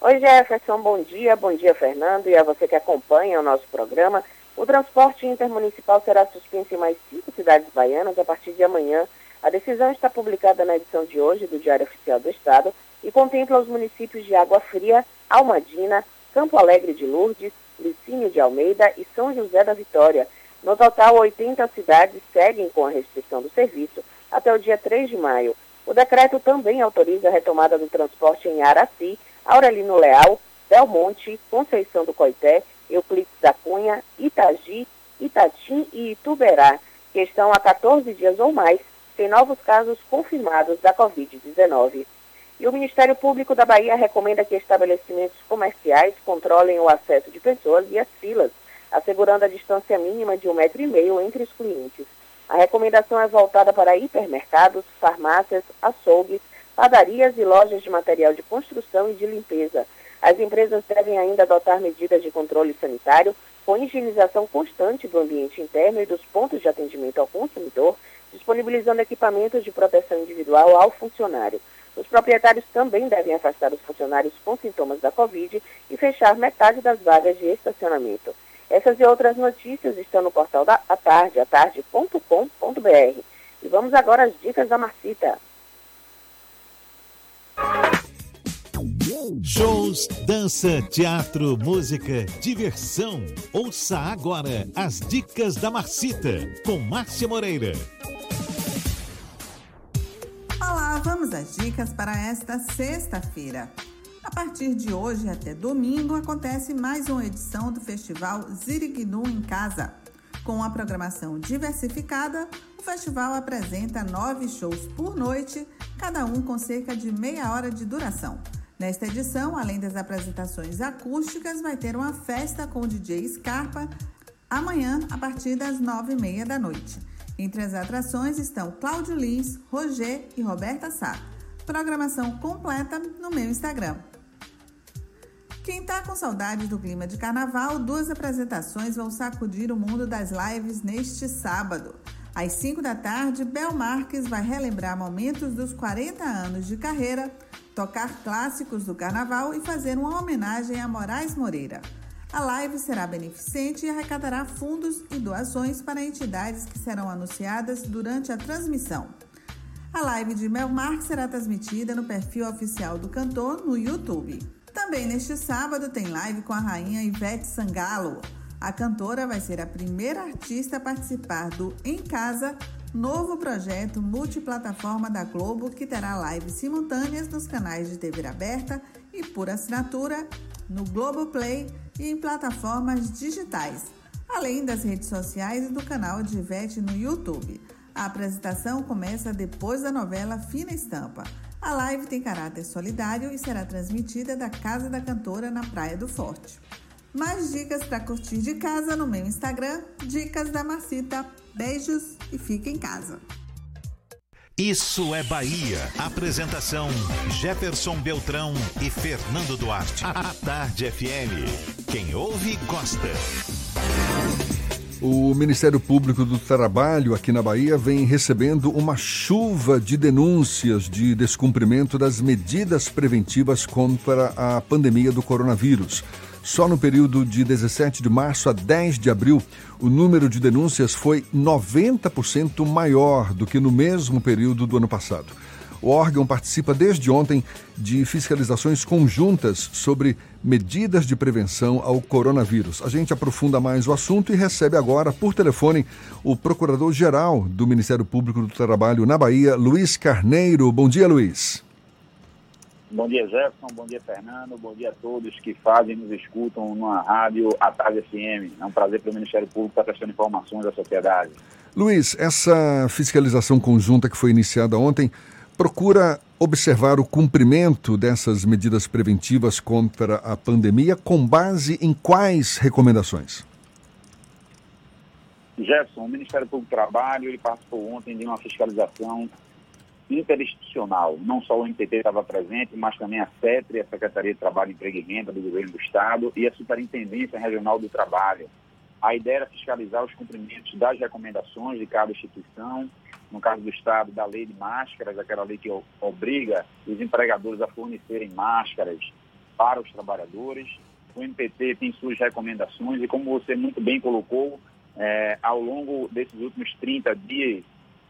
Oi, Jefferson, bom dia. Bom dia, Fernando, e a você que acompanha o nosso programa. O transporte intermunicipal será suspenso em mais cinco cidades baianas a partir de amanhã, A decisão está publicada na edição de hoje do Diário Oficial do Estado e contempla os municípios de Água Fria, Almadina, Campo Alegre de Lourdes, Licínio de Almeida e São José da Vitória. No total, 80 cidades seguem com a restrição do serviço até o dia 3 de maio. O decreto também autoriza a retomada do transporte em Araci, Aurelino Leal, Belmonte, Conceição do Coité, Euclides da Cunha, Itagi, Itatim e Ituberá, que estão há 14 dias ou mais sem novos casos confirmados da Covid-19. E o Ministério Público da Bahia recomenda que estabelecimentos comerciais controlem o acesso de pessoas e as filas, assegurando a distância mínima de um metro e meio entre os clientes. A recomendação é voltada para hipermercados, farmácias, açougues, padarias e lojas de material de construção e de limpeza. As empresas devem ainda adotar medidas de controle sanitário com higienização constante do ambiente interno e dos pontos de atendimento ao consumidor, disponibilizando equipamentos de proteção individual ao funcionário. Os proprietários também devem afastar os funcionários com sintomas da Covid e fechar metade das vagas de estacionamento. Essas e outras notícias estão no portal da Tarde, atarde.com.br. E vamos agora às dicas da Marcita. Shows, dança, teatro, música, diversão. Ouça agora as dicas da Marcita com Márcia Moreira. Olá, vamos às dicas para esta sexta-feira. A partir de hoje até domingo acontece mais uma edição do Festival Zirignu em Casa. Com a programação diversificada, o festival apresenta nove shows por noite, cada um com cerca de meia hora de duração. Nesta edição, além das apresentações acústicas, vai ter uma festa com o DJ Scarpa amanhã a partir das nove e meia da noite. Entre as atrações estão Cláudio Lins, Roger e Roberta Sá. Programação completa no meu Instagram. Quem tá com saudade do clima de carnaval, duas apresentações vão sacudir o mundo das lives neste sábado. Às 5 da tarde, Bel Marques vai relembrar momentos dos 40 anos de carreira, tocar clássicos do carnaval e fazer uma homenagem a Moraes Moreira. A live será beneficente e arrecadará fundos e doações para entidades que serão anunciadas durante a transmissão. A live de Mel Marques será transmitida no perfil oficial do cantor no YouTube. Também neste sábado tem live com a rainha Ivete Sangalo. A cantora vai ser a primeira artista a participar do Em Casa, novo projeto multiplataforma da Globo que terá lives simultâneas nos canais de TV aberta e por assinatura no Globoplay e em plataformas digitais, além das redes sociais e do canal de Ivete no YouTube. A apresentação começa depois da novela Fina Estampa. A live tem caráter solidário e será transmitida da casa da cantora na Praia do Forte. Mais dicas para curtir de casa no meu Instagram, Dicas da Marcita. Beijos e fique em casa. Isso é Bahia. Apresentação: Jefferson Beltrão e Fernando Duarte. A Tarde FM. Quem ouve, gosta. O Ministério Público do Trabalho aqui na Bahia vem recebendo uma chuva de denúncias de descumprimento das medidas preventivas contra a pandemia do coronavírus. Só no período de 17 de março a 10 de abril, o número de denúncias foi 90% maior do que no mesmo período do ano passado. O órgão participa desde ontem de fiscalizações conjuntas sobre medidas de prevenção ao coronavírus. A gente aprofunda mais o assunto e recebe agora, por telefone, o Procurador-Geral do Ministério Público do Trabalho na Bahia, Luiz Carneiro. Bom dia, Luiz. Bom dia, Jefferson. Bom dia, Fernando. Bom dia a todos que fazem e nos escutam na rádio A Tarde FM. É um prazer para o Ministério Público estar prestando informações à sociedade. Luiz, essa fiscalização conjunta que foi iniciada ontem procura observar o cumprimento dessas medidas preventivas contra a pandemia com base em quais recomendações? Jefferson, o Ministério Público do Trabalho ele participou ontem de uma fiscalização interinstitucional. Não só o MPT estava presente, mas também a CETRE, a Secretaria de Trabalho, Emprego e Renda do Governo do Estado e a Superintendência Regional do Trabalho. A ideia era fiscalizar os cumprimentos das recomendações de cada instituição, no caso do Estado, da lei de máscaras, aquela lei que obriga os empregadores a fornecerem máscaras para os trabalhadores. O MPT tem suas recomendações e, como você muito bem colocou, é, ao longo desses últimos 30 dias,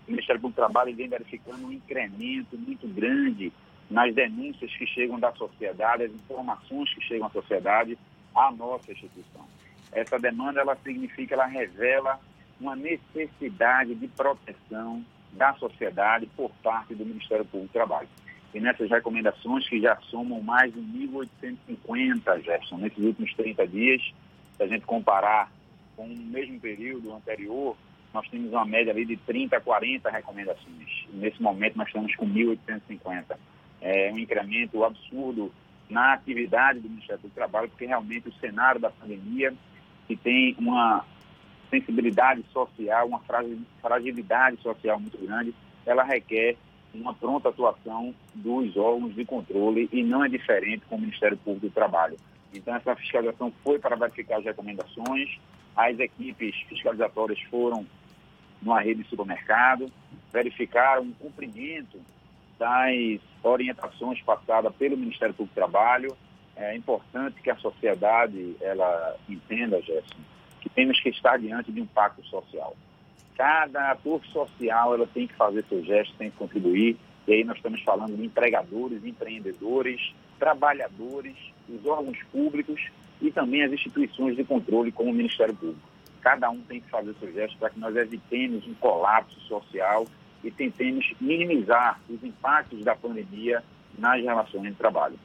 o Ministério Público do Trabalho vem verificando um incremento muito grande nas denúncias que chegam da sociedade, as informações que chegam à sociedade, à nossa instituição. Essa demanda, ela significa, ela revela uma necessidade de proteção da sociedade por parte do Ministério Público do Trabalho. E nessas recomendações, que já somam mais de 1.850, Gerson, nesses últimos 30 dias, se a gente comparar com o mesmo período anterior, nós temos uma média ali de 30 a 40 recomendações. Nesse momento, nós estamos com 1.850. É um incremento absurdo na atividade do Ministério do Trabalho, porque realmente o cenário da pandemia, que tem uma sensibilidade social, uma fragilidade social muito grande, ela requer uma pronta atuação dos órgãos de controle e não é diferente com o Ministério Público do Trabalho. Então, essa fiscalização foi para verificar as recomendações, as equipes fiscalizatórias foram numa rede de supermercado, verificaram o cumprimento das orientações passadas pelo Ministério Público do Trabalho. É importante que a sociedade ela entenda, Gerson, que temos que estar diante de um pacto social. Cada ator social ela tem que fazer seu gesto, tem que contribuir. E aí nós estamos falando de empregadores, empreendedores, trabalhadores, os órgãos públicos e também as instituições de controle, como o Ministério Público. Cada um tem que fazer seu gesto para que nós evitemos um colapso social e tentemos minimizar os impactos da pandemia nas relações de trabalho.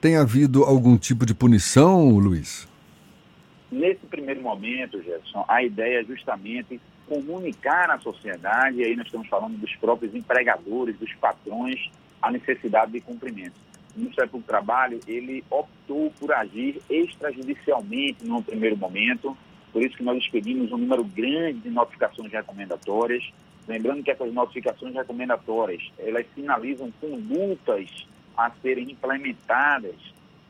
Tem havido algum tipo de punição, Luiz? Nesse primeiro momento, Jefferson, a ideia é justamente comunicar à sociedade, e aí nós estamos falando dos próprios empregadores, dos patrões, a necessidade de cumprimento. O Ministério Público do Trabalho, ele optou por agir extrajudicialmente no primeiro momento, por isso que nós expedimos um número grande de notificações recomendatórias, lembrando que essas notificações recomendatórias, elas sinalizam condutas a serem implementadas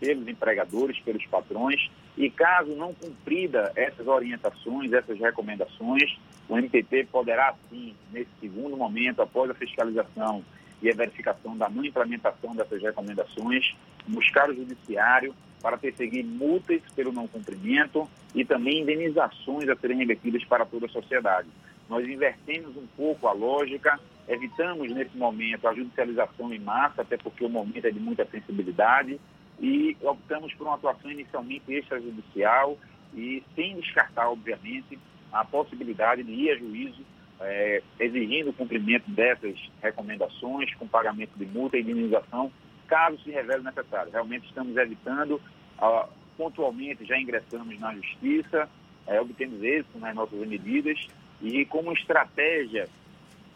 pelos empregadores, pelos patrões, e caso não cumprida essas orientações, essas recomendações, o MPT poderá, sim, nesse segundo momento, após a fiscalização e a verificação da não implementação dessas recomendações, buscar o judiciário para perseguir multas pelo não cumprimento e também indenizações a serem revertidas para toda a sociedade. Nós invertemos um pouco a lógica, evitamos nesse momento a judicialização em massa, até porque o momento é de muita sensibilidade, e optamos por uma atuação inicialmente extrajudicial e sem descartar, obviamente, a possibilidade de ir a juízo é, exigindo o cumprimento dessas recomendações com pagamento de multa e indenização, caso se revele necessário. Realmente estamos evitando, pontualmente já ingressamos na justiça, é, obtemos êxito nas nossas medidas e como estratégia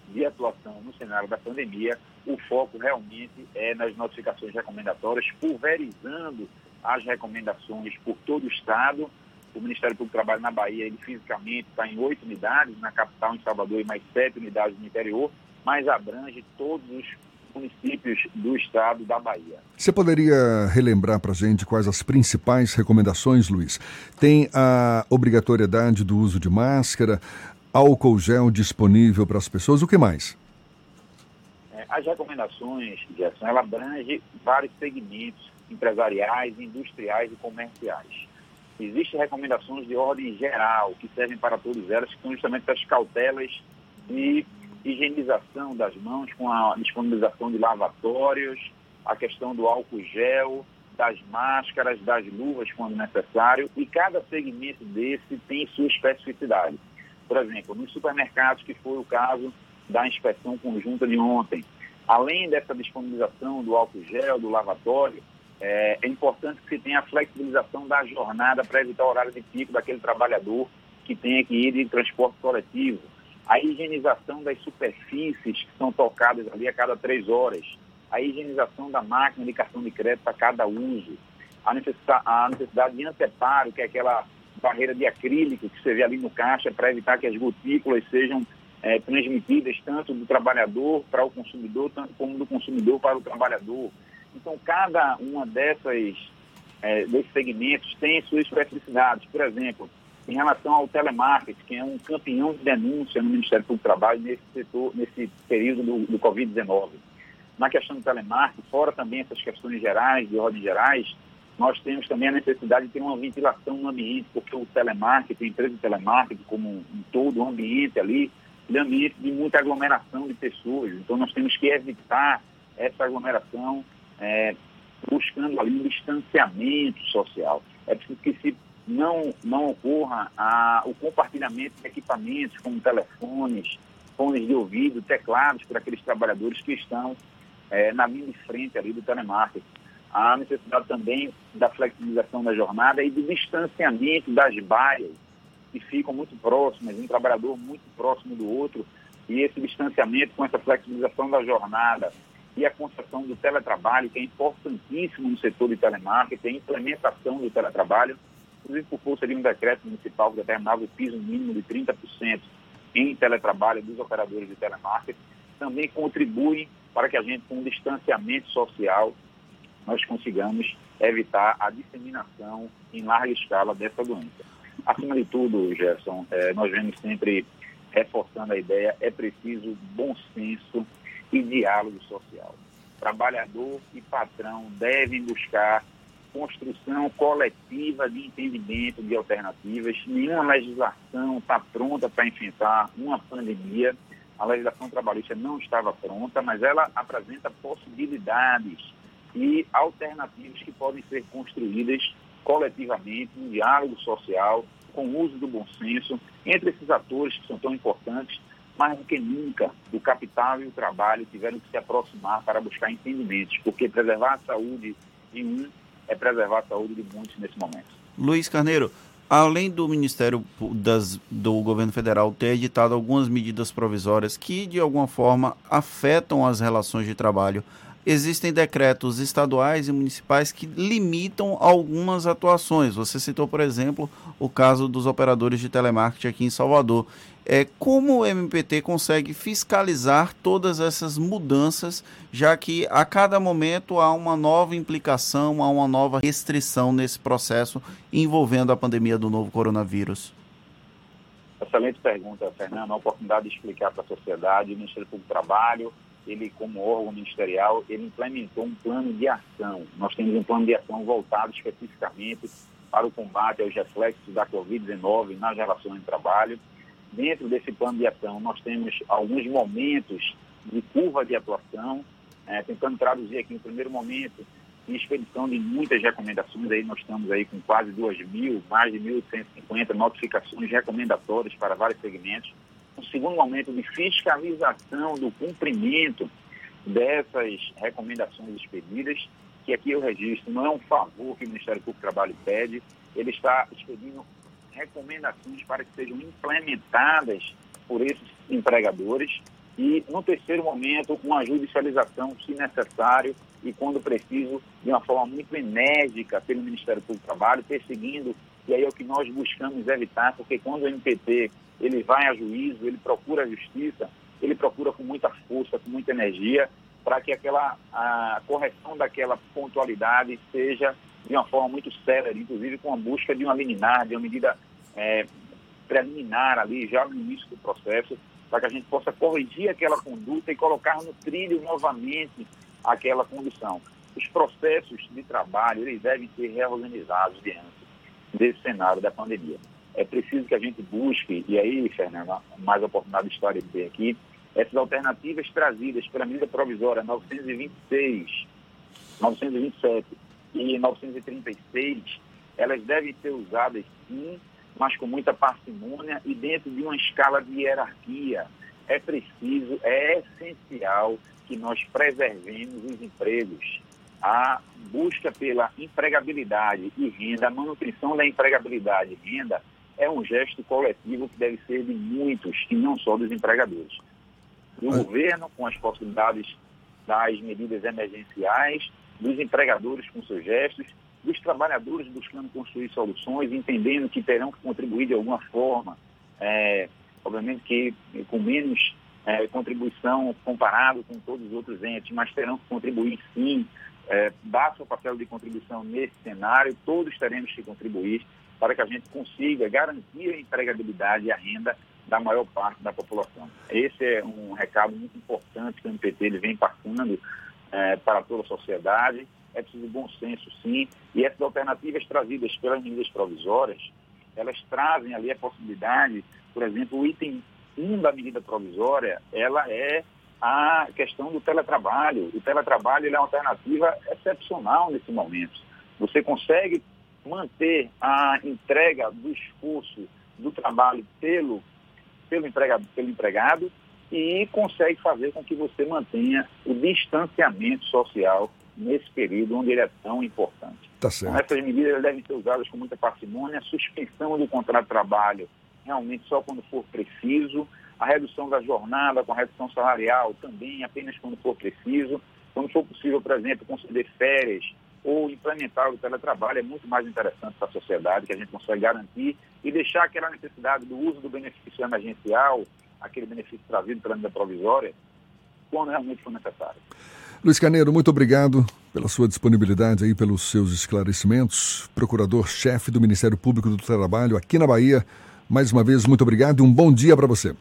de atuação no cenário da pandemia, o foco realmente é nas notificações recomendatórias, pulverizando as recomendações por todo o Estado. O Ministério Público do Trabalho na Bahia, ele fisicamente está em oito unidades, na capital, em Salvador, e mais sete unidades no interior, mas abrange todos os municípios do estado da Bahia. Você poderia relembrar para a gente quais as principais recomendações, Luiz? Tem a obrigatoriedade do uso de máscara, álcool gel disponível para as pessoas, o que mais? É, as recomendações, Gerson, ela abrange vários segmentos empresariais, industriais e comerciais. Existem recomendações de ordem geral, que servem para todas elas, que são justamente as cautelas de higienização das mãos, com a disponibilização de lavatórios, a questão do álcool gel, das máscaras, das luvas quando necessário, e cada segmento desse tem sua especificidade. Por exemplo, nos supermercados, que foi o caso da inspeção conjunta de ontem, além dessa disponibilização do álcool gel, do lavatório, é, é importante que se tenha a flexibilização da jornada para evitar o horário de pico daquele trabalhador que tenha que ir de transporte coletivo. A higienização das superfícies que são tocadas ali a cada três horas. A higienização da máquina de cartão de crédito a cada uso. A necessidade, de anteparo, que é aquela barreira de acrílico que você vê ali no caixa para evitar que as gotículas sejam é, transmitidas tanto do trabalhador para o consumidor, tanto como do consumidor para o trabalhador. Então, cada uma dessas é, desses segmentos tem suas especificidades. Por exemplo, em relação ao telemarketing, que é um campeão de denúncia no Ministério Público do Trabalho nesse setor, nesse período do, do Covid-19. Na questão do telemarketing, fora também essas questões gerais, de ordem gerais, nós temos também a necessidade de ter uma ventilação no ambiente, porque o telemarketing, a empresa de telemarketing como um todo, o ambiente ali, de ambiente de muita aglomeração de pessoas. Então, nós temos que evitar essa aglomeração, é, buscando ali um distanciamento social. É preciso que se não, não ocorra a, o compartilhamento de equipamentos como telefones, fones de ouvido, teclados para aqueles trabalhadores que estão é, na linha de frente ali do telemarketing. Há necessidade também da flexibilização da jornada e do distanciamento das baias que ficam muito próximas, um trabalhador muito próximo do outro, e esse distanciamento com essa flexibilização da jornada e a concessão do teletrabalho, que é importantíssimo no setor de telemarketing, a implementação do teletrabalho, inclusive por força de um decreto municipal que determinava o piso mínimo de 30% em teletrabalho dos operadores de telemarketing, também contribuem para que a gente, com um distanciamento social, nós consigamos evitar a disseminação em larga escala dessa doença. Acima de tudo, Gerson, é, nós vemos sempre reforçando a ideia, é preciso bom senso e diálogo social. Trabalhador e patrão devem buscar construção coletiva de entendimento de alternativas. Nenhuma legislação está pronta para enfrentar uma pandemia. A legislação trabalhista não estava pronta, mas ela apresenta possibilidades e alternativas que podem ser construídas coletivamente, no diálogo social, com o uso do bom senso, entre esses atores que são tão importantes, mais do que nunca, o capital e o trabalho tiveram que se aproximar para buscar entendimentos, porque preservar a saúde de um é preservar a saúde de muitos nesse momento. Luiz Carneiro, além do Ministério das, do Governo Federal ter editado algumas medidas provisórias que, de alguma forma, afetam as relações de trabalho, existem decretos estaduais e municipais que limitam algumas atuações. Você citou, por exemplo, o caso dos operadores de telemarketing aqui em Salvador. É, como o MPT consegue fiscalizar todas essas mudanças, já que a cada momento há uma nova implicação, há uma nova restrição nesse processo envolvendo a pandemia do novo coronavírus? Excelente pergunta, Fernando. A oportunidade de explicar para a sociedade, o Ministério Público do Trabalho, ele como órgão ministerial, ele implementou um plano de ação. Nós temos um plano de ação voltado especificamente para o combate aos reflexos da Covid-19 nas relações de trabalho. Dentro desse plano de ação, nós temos alguns momentos de curva de atuação, é, tentando traduzir aqui, em primeiro momento, em expedição de muitas recomendações, aí nós estamos aí com quase 2 mil, mais de 1.150 notificações recomendatórias para vários segmentos. Um segundo momento de fiscalização do cumprimento dessas recomendações expedidas, que aqui eu registro, não é um favor que o Ministério Público do Trabalho pede, ele está expedindo recomendações para que sejam implementadas por esses empregadores e, no terceiro momento, uma judicialização, se necessário, e quando preciso, de uma forma muito enérgica pelo Ministério Público do Trabalho, perseguindo, e aí é o que nós buscamos evitar, porque quando o MPT ele vai a juízo, ele procura a justiça, ele procura com muita força, com muita energia, para que aquela a correção daquela pontualidade seja de uma forma muito séria, inclusive com a busca de uma liminar, de uma medida é, preliminar ali, já no início do processo, para que a gente possa corrigir aquela conduta e colocar no trilho novamente aquela condição. Os processos de trabalho, eles devem ser reorganizados diante desse cenário da pandemia é preciso que a gente busque, e aí, Fernando, mais oportunidade de história de ter aqui, essas alternativas trazidas pela medida provisória 926, 927 e 936, elas devem ser usadas sim, mas com muita parcimônia e dentro de uma escala de hierarquia. É preciso, é essencial que nós preservemos os empregos. A busca pela empregabilidade e renda, a manutenção da empregabilidade e renda é um gesto coletivo que deve ser de muitos, e não só dos empregadores. Do é. governo, com as possibilidades das medidas emergenciais, dos empregadores com seus gestos, dos trabalhadores buscando construir soluções, entendendo que terão que contribuir de alguma forma, é, obviamente que com menos é, contribuição comparado com todos os outros entes, mas terão que contribuir sim, é, seu papel de contribuição nesse cenário, todos teremos que contribuir para que a gente consiga garantir a empregabilidade e a renda da maior parte da população. Esse é um recado muito importante que o MPT ele vem passando é, para toda a sociedade. É preciso bom senso, sim, e essas alternativas trazidas pelas medidas provisórias, elas trazem ali a possibilidade, por exemplo, o item 1 da medida provisória, ela é a questão do teletrabalho. O teletrabalho ele é uma alternativa excepcional nesse momento. Você consegue manter a entrega do esforço do trabalho pelo, pelo, empregado, pelo empregado e consegue fazer com que você mantenha o distanciamento social nesse período onde ele é tão importante. Tá. Então, essas medidas devem ser usadas com muita parcimônia, a suspensão do contrato de trabalho realmente só quando for preciso, a redução da jornada com a redução salarial também apenas quando for preciso, quando for possível, por exemplo, conceder férias ou implementar o teletrabalho é muito mais interessante para a sociedade, que a gente consegue garantir e deixar aquela necessidade do uso do benefício emergencial, aquele benefício trazido pela medida provisória, quando realmente for necessário. Luiz Caneiro, muito obrigado pela sua disponibilidade aí, pelos seus esclarecimentos. Procurador-chefe do Ministério Público do Trabalho aqui na Bahia. Mais uma vez, muito obrigado e um bom dia para você.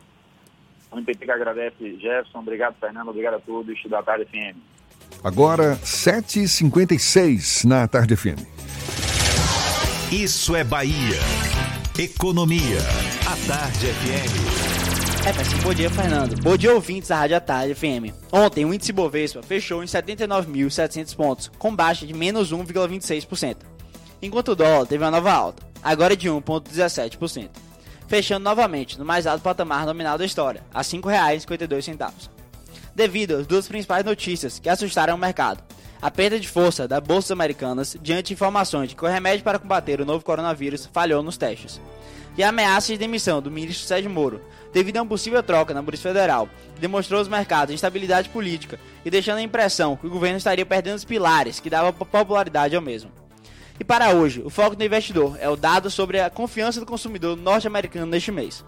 O MPT que agradece, Jefferson. Obrigado, Fernando. Obrigado a todos da Tarde FM. Agora, 7h56 na Tarde FM. Isso é Bahia. Economia. A Tarde FM. É, peço bom dia, Fernando. Bom dia, ouvintes da Rádio Tarde FM. Ontem, o índice Bovespa fechou em 79.700 pontos, com baixa de menos 1,26%, enquanto o dólar teve uma nova alta, agora de 1,17%, fechando novamente no mais alto patamar nominal da história, a R$ 5,52, devido às duas principais notícias que assustaram o mercado. A perda de força das bolsas americanas diante de informações de que o remédio para combater o novo coronavírus falhou nos testes e a ameaça de demissão do ministro Sérgio Moro, devido a uma possível troca na Polícia Federal, demonstrou aos mercados instabilidade política e deixando a impressão que o governo estaria perdendo os pilares que davam popularidade ao mesmo. E para hoje, o foco do investidor é o dado sobre a confiança do consumidor norte-americano neste mês.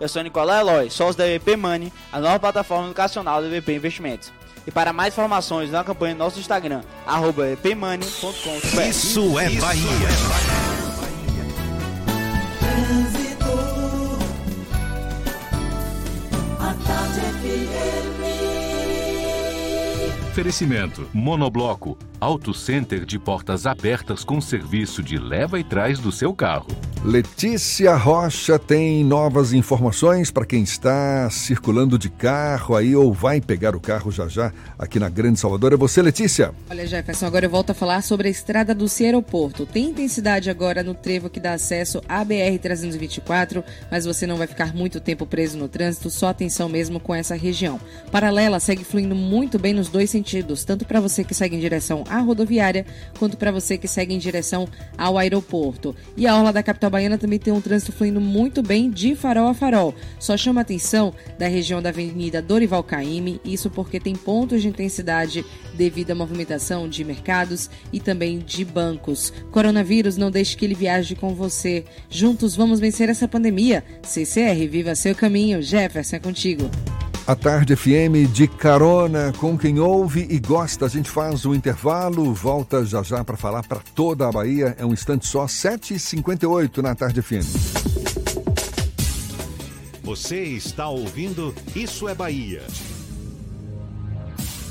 Eu sou Nicolau Eloy, sócio da EVP Money, a nova plataforma educacional da EVP Investimentos. E para mais informações, não acompanhe nosso Instagram, arroba. Isso é Bahia. Oferecimento: Monobloco, Auto Center de portas abertas com serviço de leva e trás do seu carro. Letícia Rocha tem novas informações para quem está circulando de carro aí ou vai pegar o carro já já aqui na Grande Salvador. É você, Letícia? Olha, Jefferson, agora eu volto a falar sobre a estrada do Aeroporto. Tem intensidade agora no trevo que dá acesso à BR-324, mas você não vai ficar muito tempo preso no trânsito, só atenção mesmo com essa região. Paralela segue fluindo muito bem nos dois sentidos, tanto para você que segue em direção à rodoviária, quanto para você que segue em direção ao aeroporto. E a orla da capital baiana também tem um trânsito fluindo muito bem de farol a farol. Só chama atenção da região da Avenida Dorival Caymmi, isso porque tem pontos de intensidade devido à movimentação de mercados e também de bancos. Coronavírus, não deixe que ele viaje com você. Juntos vamos vencer essa pandemia. CCR, viva seu caminho. Jefferson, é contigo. A Tarde FM de carona com quem ouve e gosta. A gente faz o intervalo, volta já já para falar para toda a Bahia. É um instante só, 7h58 na Tarde FM. Você está ouvindo Isso é Bahia.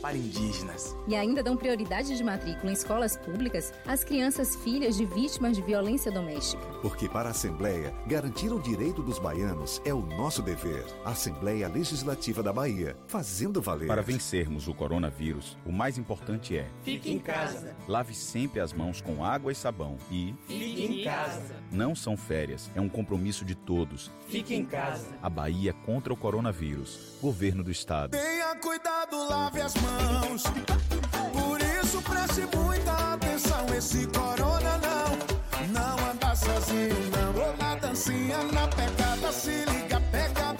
para indígenas. E ainda dão prioridade de matrícula em escolas públicas às crianças filhas de vítimas de violência doméstica. Porque para a Assembleia, garantir o direito dos baianos é o nosso dever. Assembleia Legislativa da Bahia, fazendo valer. Para vencermos o coronavírus, o mais importante é: Fique em casa. lave sempre as mãos com água e sabão e Fique em casa. não são férias, é um compromisso de todos. Fique em casa. A Bahia contra o coronavírus. Governo do Estado. Tenha cuidado, lave as mãos. Por isso preste muita atenção. Esse corona não, não anda sozinho, não. Na dancinha, na pegada, se liga, pega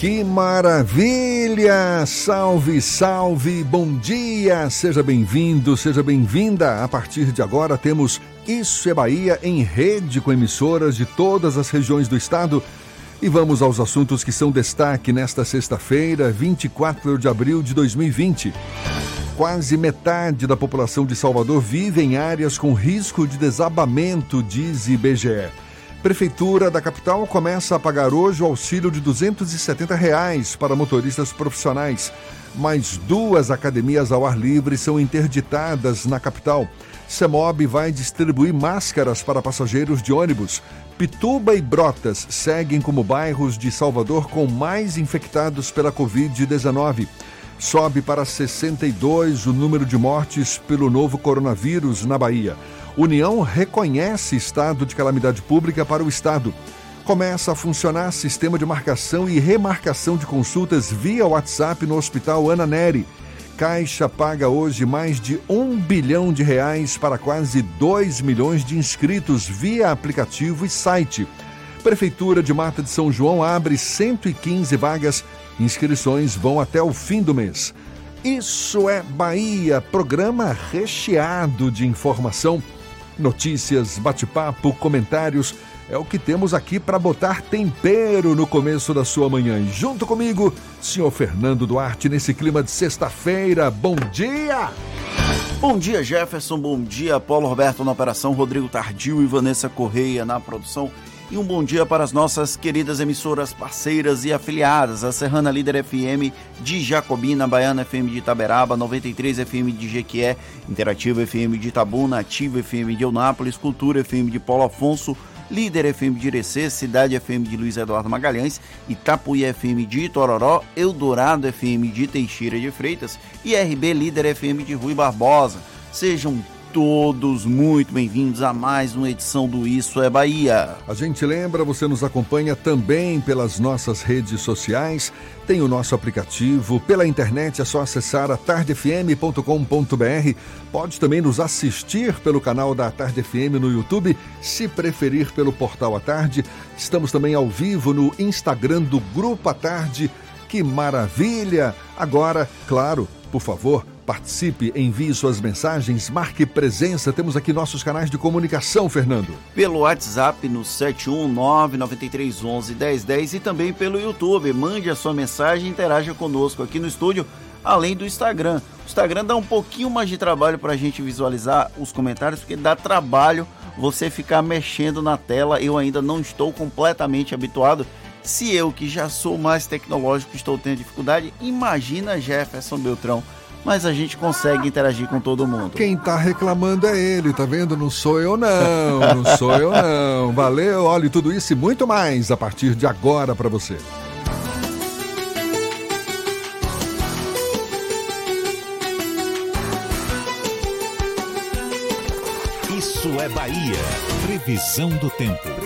Que maravilha! Salve, salve, bom dia! Seja bem-vindo, seja bem-vinda. A partir de agora temos Isso é Bahia em rede com emissoras de todas as regiões do estado. E vamos aos assuntos que são destaque nesta sexta-feira, 24 de abril de 2020. Quase metade da população de Salvador vive em áreas com risco de desabamento, diz IBGE. Prefeitura da capital começa a pagar hoje o auxílio de 270 reais para motoristas profissionais. Mais duas academias ao ar livre são interditadas na capital. Semob vai distribuir máscaras para passageiros de ônibus. Pituba e Brotas seguem como bairros de Salvador com mais infectados pela Covid-19. Sobe para 62 o número de mortes pelo novo coronavírus na Bahia. União reconhece estado de calamidade pública para o Estado. Começa a funcionar sistema de marcação e remarcação de consultas via WhatsApp no Hospital Ana Neri. Caixa paga hoje mais de um bilhão de reais para quase 2 milhões de inscritos via aplicativo e site. Prefeitura de Mata de São João abre 115 vagas. Inscrições vão até o fim do mês. Isso é Bahia, programa recheado de informação, notícias, bate-papo, comentários. É o que temos aqui para botar tempero no começo da sua manhã. Junto comigo, senhor Fernando Duarte, nesse clima de sexta-feira. Bom dia! Bom dia, Jefferson. Bom dia, Paulo Roberto na operação, Rodrigo Tardio e Vanessa Correia na produção. E um bom dia para as nossas queridas emissoras parceiras e afiliadas, a Serrana Líder FM de Jacobina, Baiana FM de Itaberaba, 93 FM de Jequié, Interativa FM de Itabuna, Ativa FM de Eunápolis, Cultura FM de Paulo Afonso, Líder FM de Irecê, Cidade FM de Luiz Eduardo Magalhães, Itapuí FM de Itororó, Eldorado FM de Teixeira de Freitas e RB Líder FM de Rui Barbosa. Sejam todos muito bem-vindos a mais uma edição do Isso é Bahia. A gente lembra, você nos acompanha também pelas nossas redes sociais, tem o nosso aplicativo, pela internet é só acessar atardefm.com.br. Pode também nos assistir pelo canal da Tarde FM no YouTube, se preferir pelo portal à tarde. Estamos também ao vivo no Instagram do Grupo à Tarde. Que maravilha! Agora, claro, por favor, participe, envie suas mensagens, marque presença. Temos aqui nossos canais de comunicação, Fernando. Pelo WhatsApp no 71993111010 e também pelo YouTube. Mande a sua mensagem e interaja conosco aqui no estúdio, além do Instagram. O Instagram dá um pouquinho mais de trabalho para a gente visualizar os comentários, porque dá trabalho você ficar mexendo na tela. Eu ainda não estou completamente habituado. Se eu, que já sou mais tecnológico, estou tendo dificuldade, imagina Jefferson Beltrão mas a gente consegue interagir com todo mundo. Quem tá reclamando é ele, tá vendo? Não sou eu não, não sou eu não. Valeu, olha tudo isso e muito mais a partir de agora para você. Isso é Bahia. Previsão do tempo.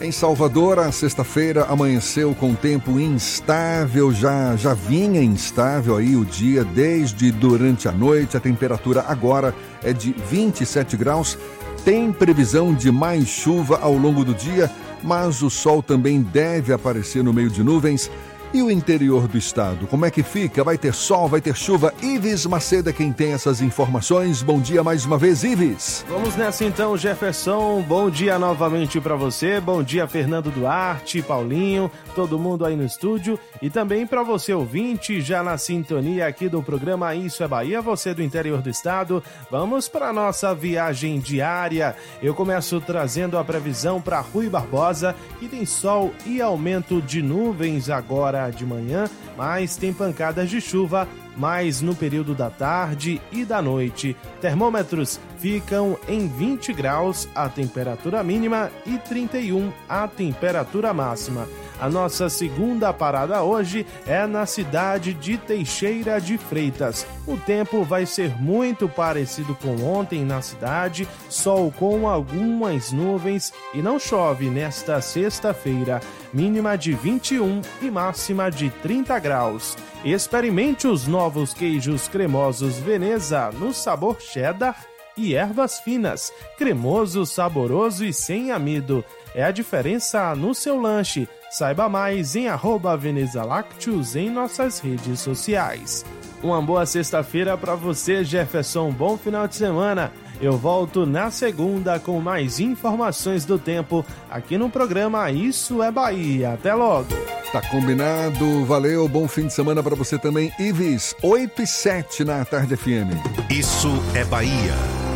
Em Salvador, a sexta-feira amanheceu com tempo instável, já já vinha instável aí o dia desde durante a noite. A temperatura agora é de 27 graus. Tem previsão de mais chuva ao longo do dia, mas o sol também deve aparecer no meio de nuvens. E o interior do estado, como é que fica? Vai ter sol, vai ter chuva? Ives Macedo é quem tem essas informações. Bom dia mais uma vez, Ives. Vamos nessa então, Jefferson. Bom dia novamente para você. Bom dia, Fernando Duarte, Paulinho, todo mundo aí no estúdio. E também para você, ouvinte, já na sintonia aqui do programa Isso é Bahia, você do interior do estado. Vamos para nossa viagem diária. Eu começo trazendo a previsão para Rui Barbosa, que tem sol e aumento de nuvens agora de manhã, mas tem pancadas de chuva mais no período da tarde e da noite. Termômetros ficam em 20 graus a temperatura mínima e 31 a temperatura máxima. A nossa segunda parada hoje é na cidade de Teixeira de Freitas. O tempo vai ser muito parecido com ontem na cidade, sol com algumas nuvens e não chove nesta sexta-feira. Mínima de 21 e máxima de 30 graus. Experimente os novos queijos cremosos Veneza no sabor cheddar e ervas finas, cremoso, saboroso e sem amido. É a diferença no seu lanche. Saiba mais em arroba Veneza Lácteos em nossas redes sociais. Uma boa sexta-feira para você, Jefferson. Bom final de semana. Eu volto na segunda com mais informações do tempo aqui no programa Isso é Bahia. Até logo. Tá combinado. Valeu. Bom fim de semana para você também. Ives, 8 e 7 na Tarde FM. Isso é Bahia.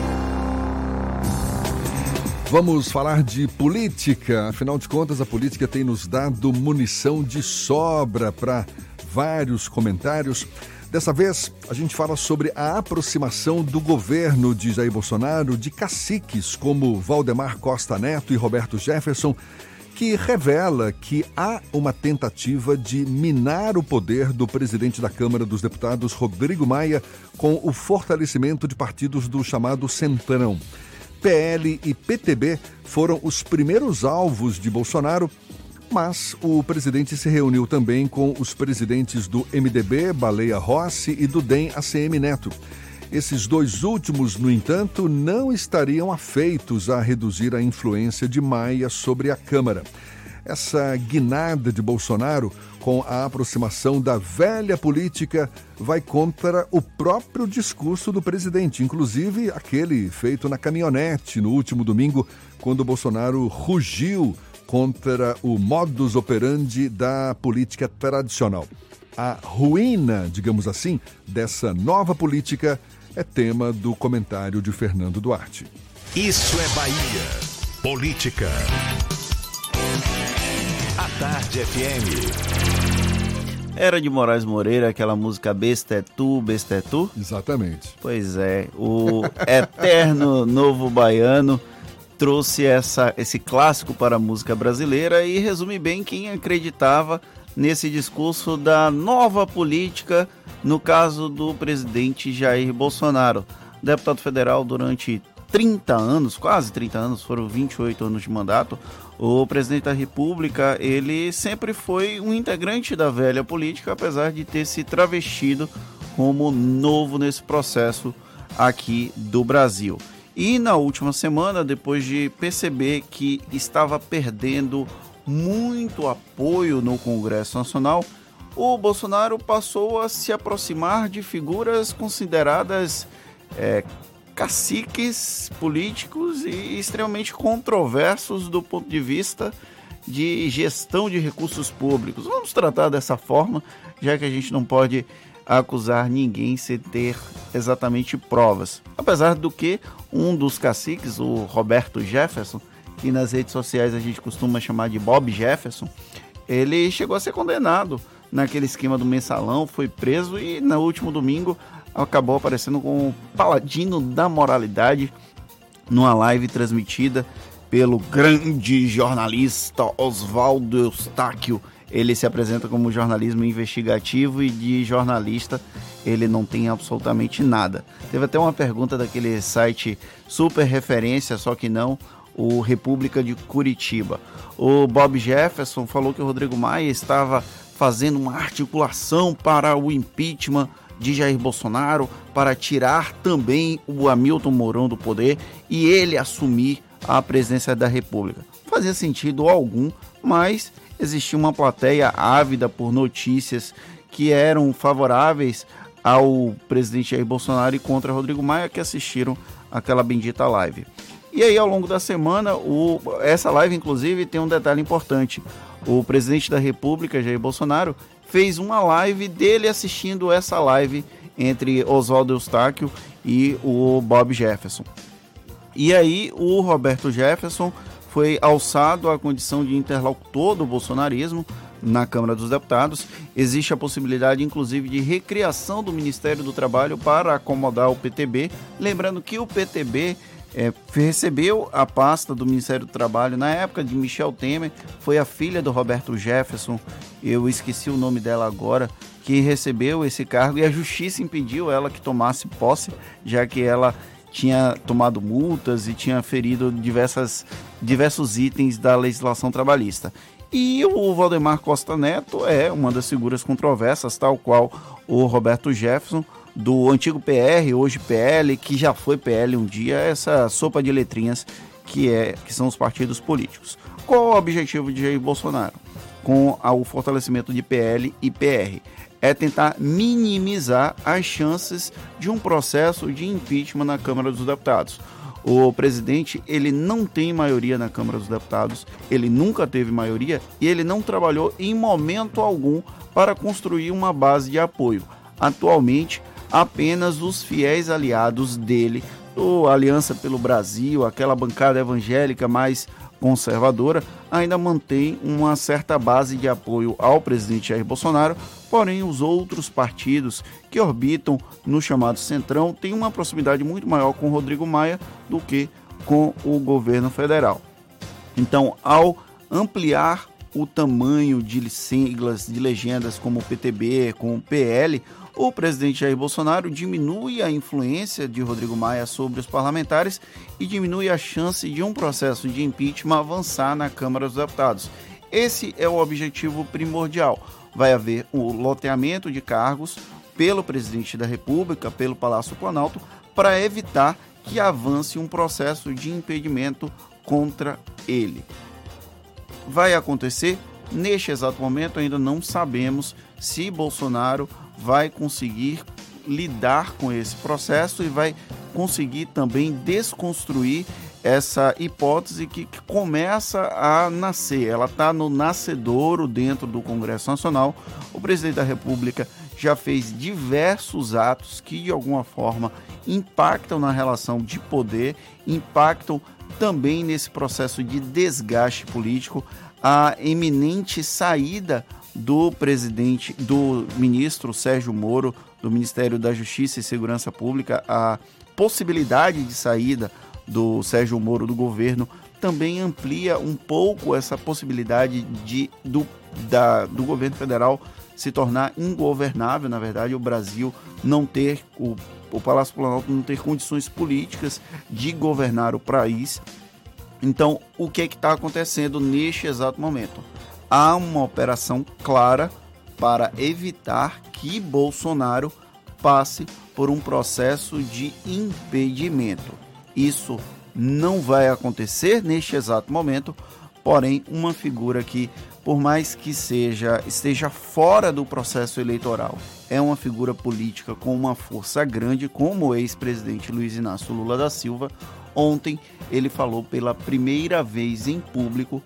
Vamos falar de política. Afinal de contas, a política tem nos dado munição de sobra para vários comentários. Dessa vez, a gente fala sobre a aproximação do governo de Jair Bolsonaro de caciques como Valdemar Costa Neto e Roberto Jefferson, que revela que há uma tentativa de minar o poder do presidente da Câmara dos Deputados, Rodrigo Maia, com o fortalecimento de partidos do chamado Centrão. PL e PTB foram os primeiros alvos de Bolsonaro, mas o presidente se reuniu também com os presidentes do MDB, Baleia Rossi, e do DEM, ACM Neto. Esses dois últimos, no entanto, não estariam afeitos a reduzir a influência de Maia sobre a Câmara. Essa guinada de Bolsonaro com a aproximação da velha política vai contra o próprio discurso do presidente, inclusive aquele feito na caminhonete no último domingo, quando Bolsonaro rugiu contra o modus operandi da política tradicional. A ruína, digamos assim, dessa nova política é tema do comentário de Fernando Duarte. Isso é Bahia. Política. Tarde FM. Era de Moraes Moreira, aquela música Besta é Tu, Besta é Tu? Exatamente. Pois é, o eterno novo baiano trouxe essa, esse clássico para a música brasileira e resume bem quem acreditava nesse discurso da nova política, no caso do presidente Jair Bolsonaro. Deputado federal durante 30 anos, quase 30 anos, foram 28 anos de mandato, o presidente da República, ele sempre foi um integrante da velha política, apesar de ter se travestido como novo nesse processo aqui do Brasil. E na última semana, depois de perceber que estava perdendo muito apoio no Congresso Nacional, o Bolsonaro passou a se aproximar de figuras consideradas é, caciques políticos e extremamente controversos do ponto de vista de gestão de recursos públicos. Vamos tratar dessa forma, já que a gente não pode acusar ninguém sem ter exatamente provas. Apesar do que um dos caciques, o Roberto Jefferson, que nas redes sociais a gente costuma chamar de Bob Jefferson, ele chegou a ser condenado naquele esquema do mensalão, foi preso e no último domingo acabou aparecendo como paladino da moralidade numa live transmitida pelo grande jornalista Oswaldo Eustáquio. Ele se apresenta como jornalismo investigativo e de jornalista ele não tem absolutamente nada. Teve até uma pergunta daquele site super referência, só que não, o República de Curitiba. O Bob Jefferson falou que o Rodrigo Maia estava fazendo uma articulação para o impeachment de Jair Bolsonaro para tirar também o Hamilton Mourão do poder e ele assumir a presidência da República. Fazia sentido algum, mas existia uma plateia ávida por notícias que eram favoráveis ao presidente Jair Bolsonaro e contra Rodrigo Maia que assistiram aquela bendita live. E aí, ao longo da semana, o, essa live, inclusive, tem um detalhe importante. O presidente da República, Jair Bolsonaro, fez uma live dele assistindo essa live entre Oswaldo Eustáquio e o Bob Jefferson. E aí, o Roberto Jefferson foi alçado à condição de interlocutor do bolsonarismo na Câmara dos Deputados. Existe a possibilidade, inclusive, de recriação do Ministério do Trabalho para acomodar o PTB. Lembrando que o PTB é, recebeu a pasta do Ministério do Trabalho na época de Michel Temer, foi a filha do Roberto Jefferson, eu esqueci o nome dela agora, que recebeu esse cargo e a justiça impediu ela que tomasse posse, já que ela tinha tomado multas e tinha ferido diversas, diversos itens da legislação trabalhista. E o Valdemar Costa Neto é uma das figuras controversas, tal qual o Roberto Jefferson, do antigo PR, hoje PL, que já foi PL um dia, essa sopa de letrinhas que, é, que são os partidos políticos. Qual o objetivo de Jair Bolsonaro com o fortalecimento de PL e PR? É tentar minimizar as chances de um processo de impeachment na Câmara dos Deputados. O presidente, ele não tem maioria na Câmara dos Deputados, ele nunca teve maioria e ele não trabalhou em momento algum para construir uma base de apoio. Atualmente, apenas os fiéis aliados dele, o Aliança pelo Brasil, aquela bancada evangélica mais conservadora, ainda mantém uma certa base de apoio ao presidente Jair Bolsonaro, porém os outros partidos que orbitam no chamado Centrão têm uma proximidade muito maior com Rodrigo Maia do que com o governo federal. Então, ao ampliar o tamanho de siglas, de legendas como PTB, com o PL, o presidente Jair Bolsonaro diminui a influência de Rodrigo Maia sobre os parlamentares e diminui a chance de um processo de impeachment avançar na Câmara dos Deputados. Esse é o objetivo primordial. Vai haver o loteamento de cargos pelo presidente da República, pelo Palácio Planalto, para evitar que avance um processo de impedimento contra ele. Vai acontecer? Neste exato momento, ainda não sabemos se Bolsonaro vai conseguir lidar com esse processo e vai conseguir também desconstruir essa hipótese que, que começa a nascer. Ela está no nascedouro dentro do Congresso Nacional. O presidente da República já fez diversos atos que, de alguma forma, impactam na relação de poder, impactam também nesse processo de desgaste político. A eminente saída do presidente, do ministro Sérgio Moro, do Ministério da Justiça e Segurança Pública, a possibilidade de saída do Sérgio Moro do governo também amplia um pouco essa possibilidade de, do, da, do governo federal se tornar ingovernável, na verdade, o Brasil não ter, o, o Palácio Planalto não ter condições políticas de governar o país. Então, o que é que está acontecendo neste exato momento? Há uma operação clara para evitar que Bolsonaro passe por um processo de impedimento. Isso não vai acontecer neste exato momento, porém uma figura que por mais que seja esteja fora do processo eleitoral, é uma figura política com uma força grande, como o ex-presidente Luiz Inácio Lula da Silva. Ontem ele falou pela primeira vez em público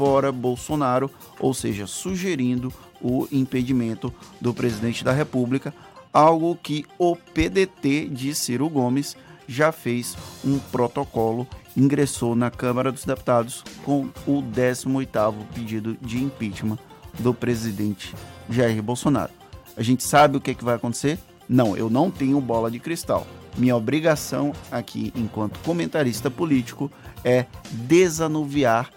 fora Bolsonaro, ou seja, sugerindo o impedimento do presidente da República, algo que o PDT de Ciro Gomes já fez um protocolo, ingressou na Câmara dos Deputados com o 18º pedido de impeachment do presidente Jair Bolsonaro. A gente sabe o que, é que vai acontecer? Não, eu não tenho bola de cristal. Minha obrigação aqui, enquanto comentarista político, é desanuviar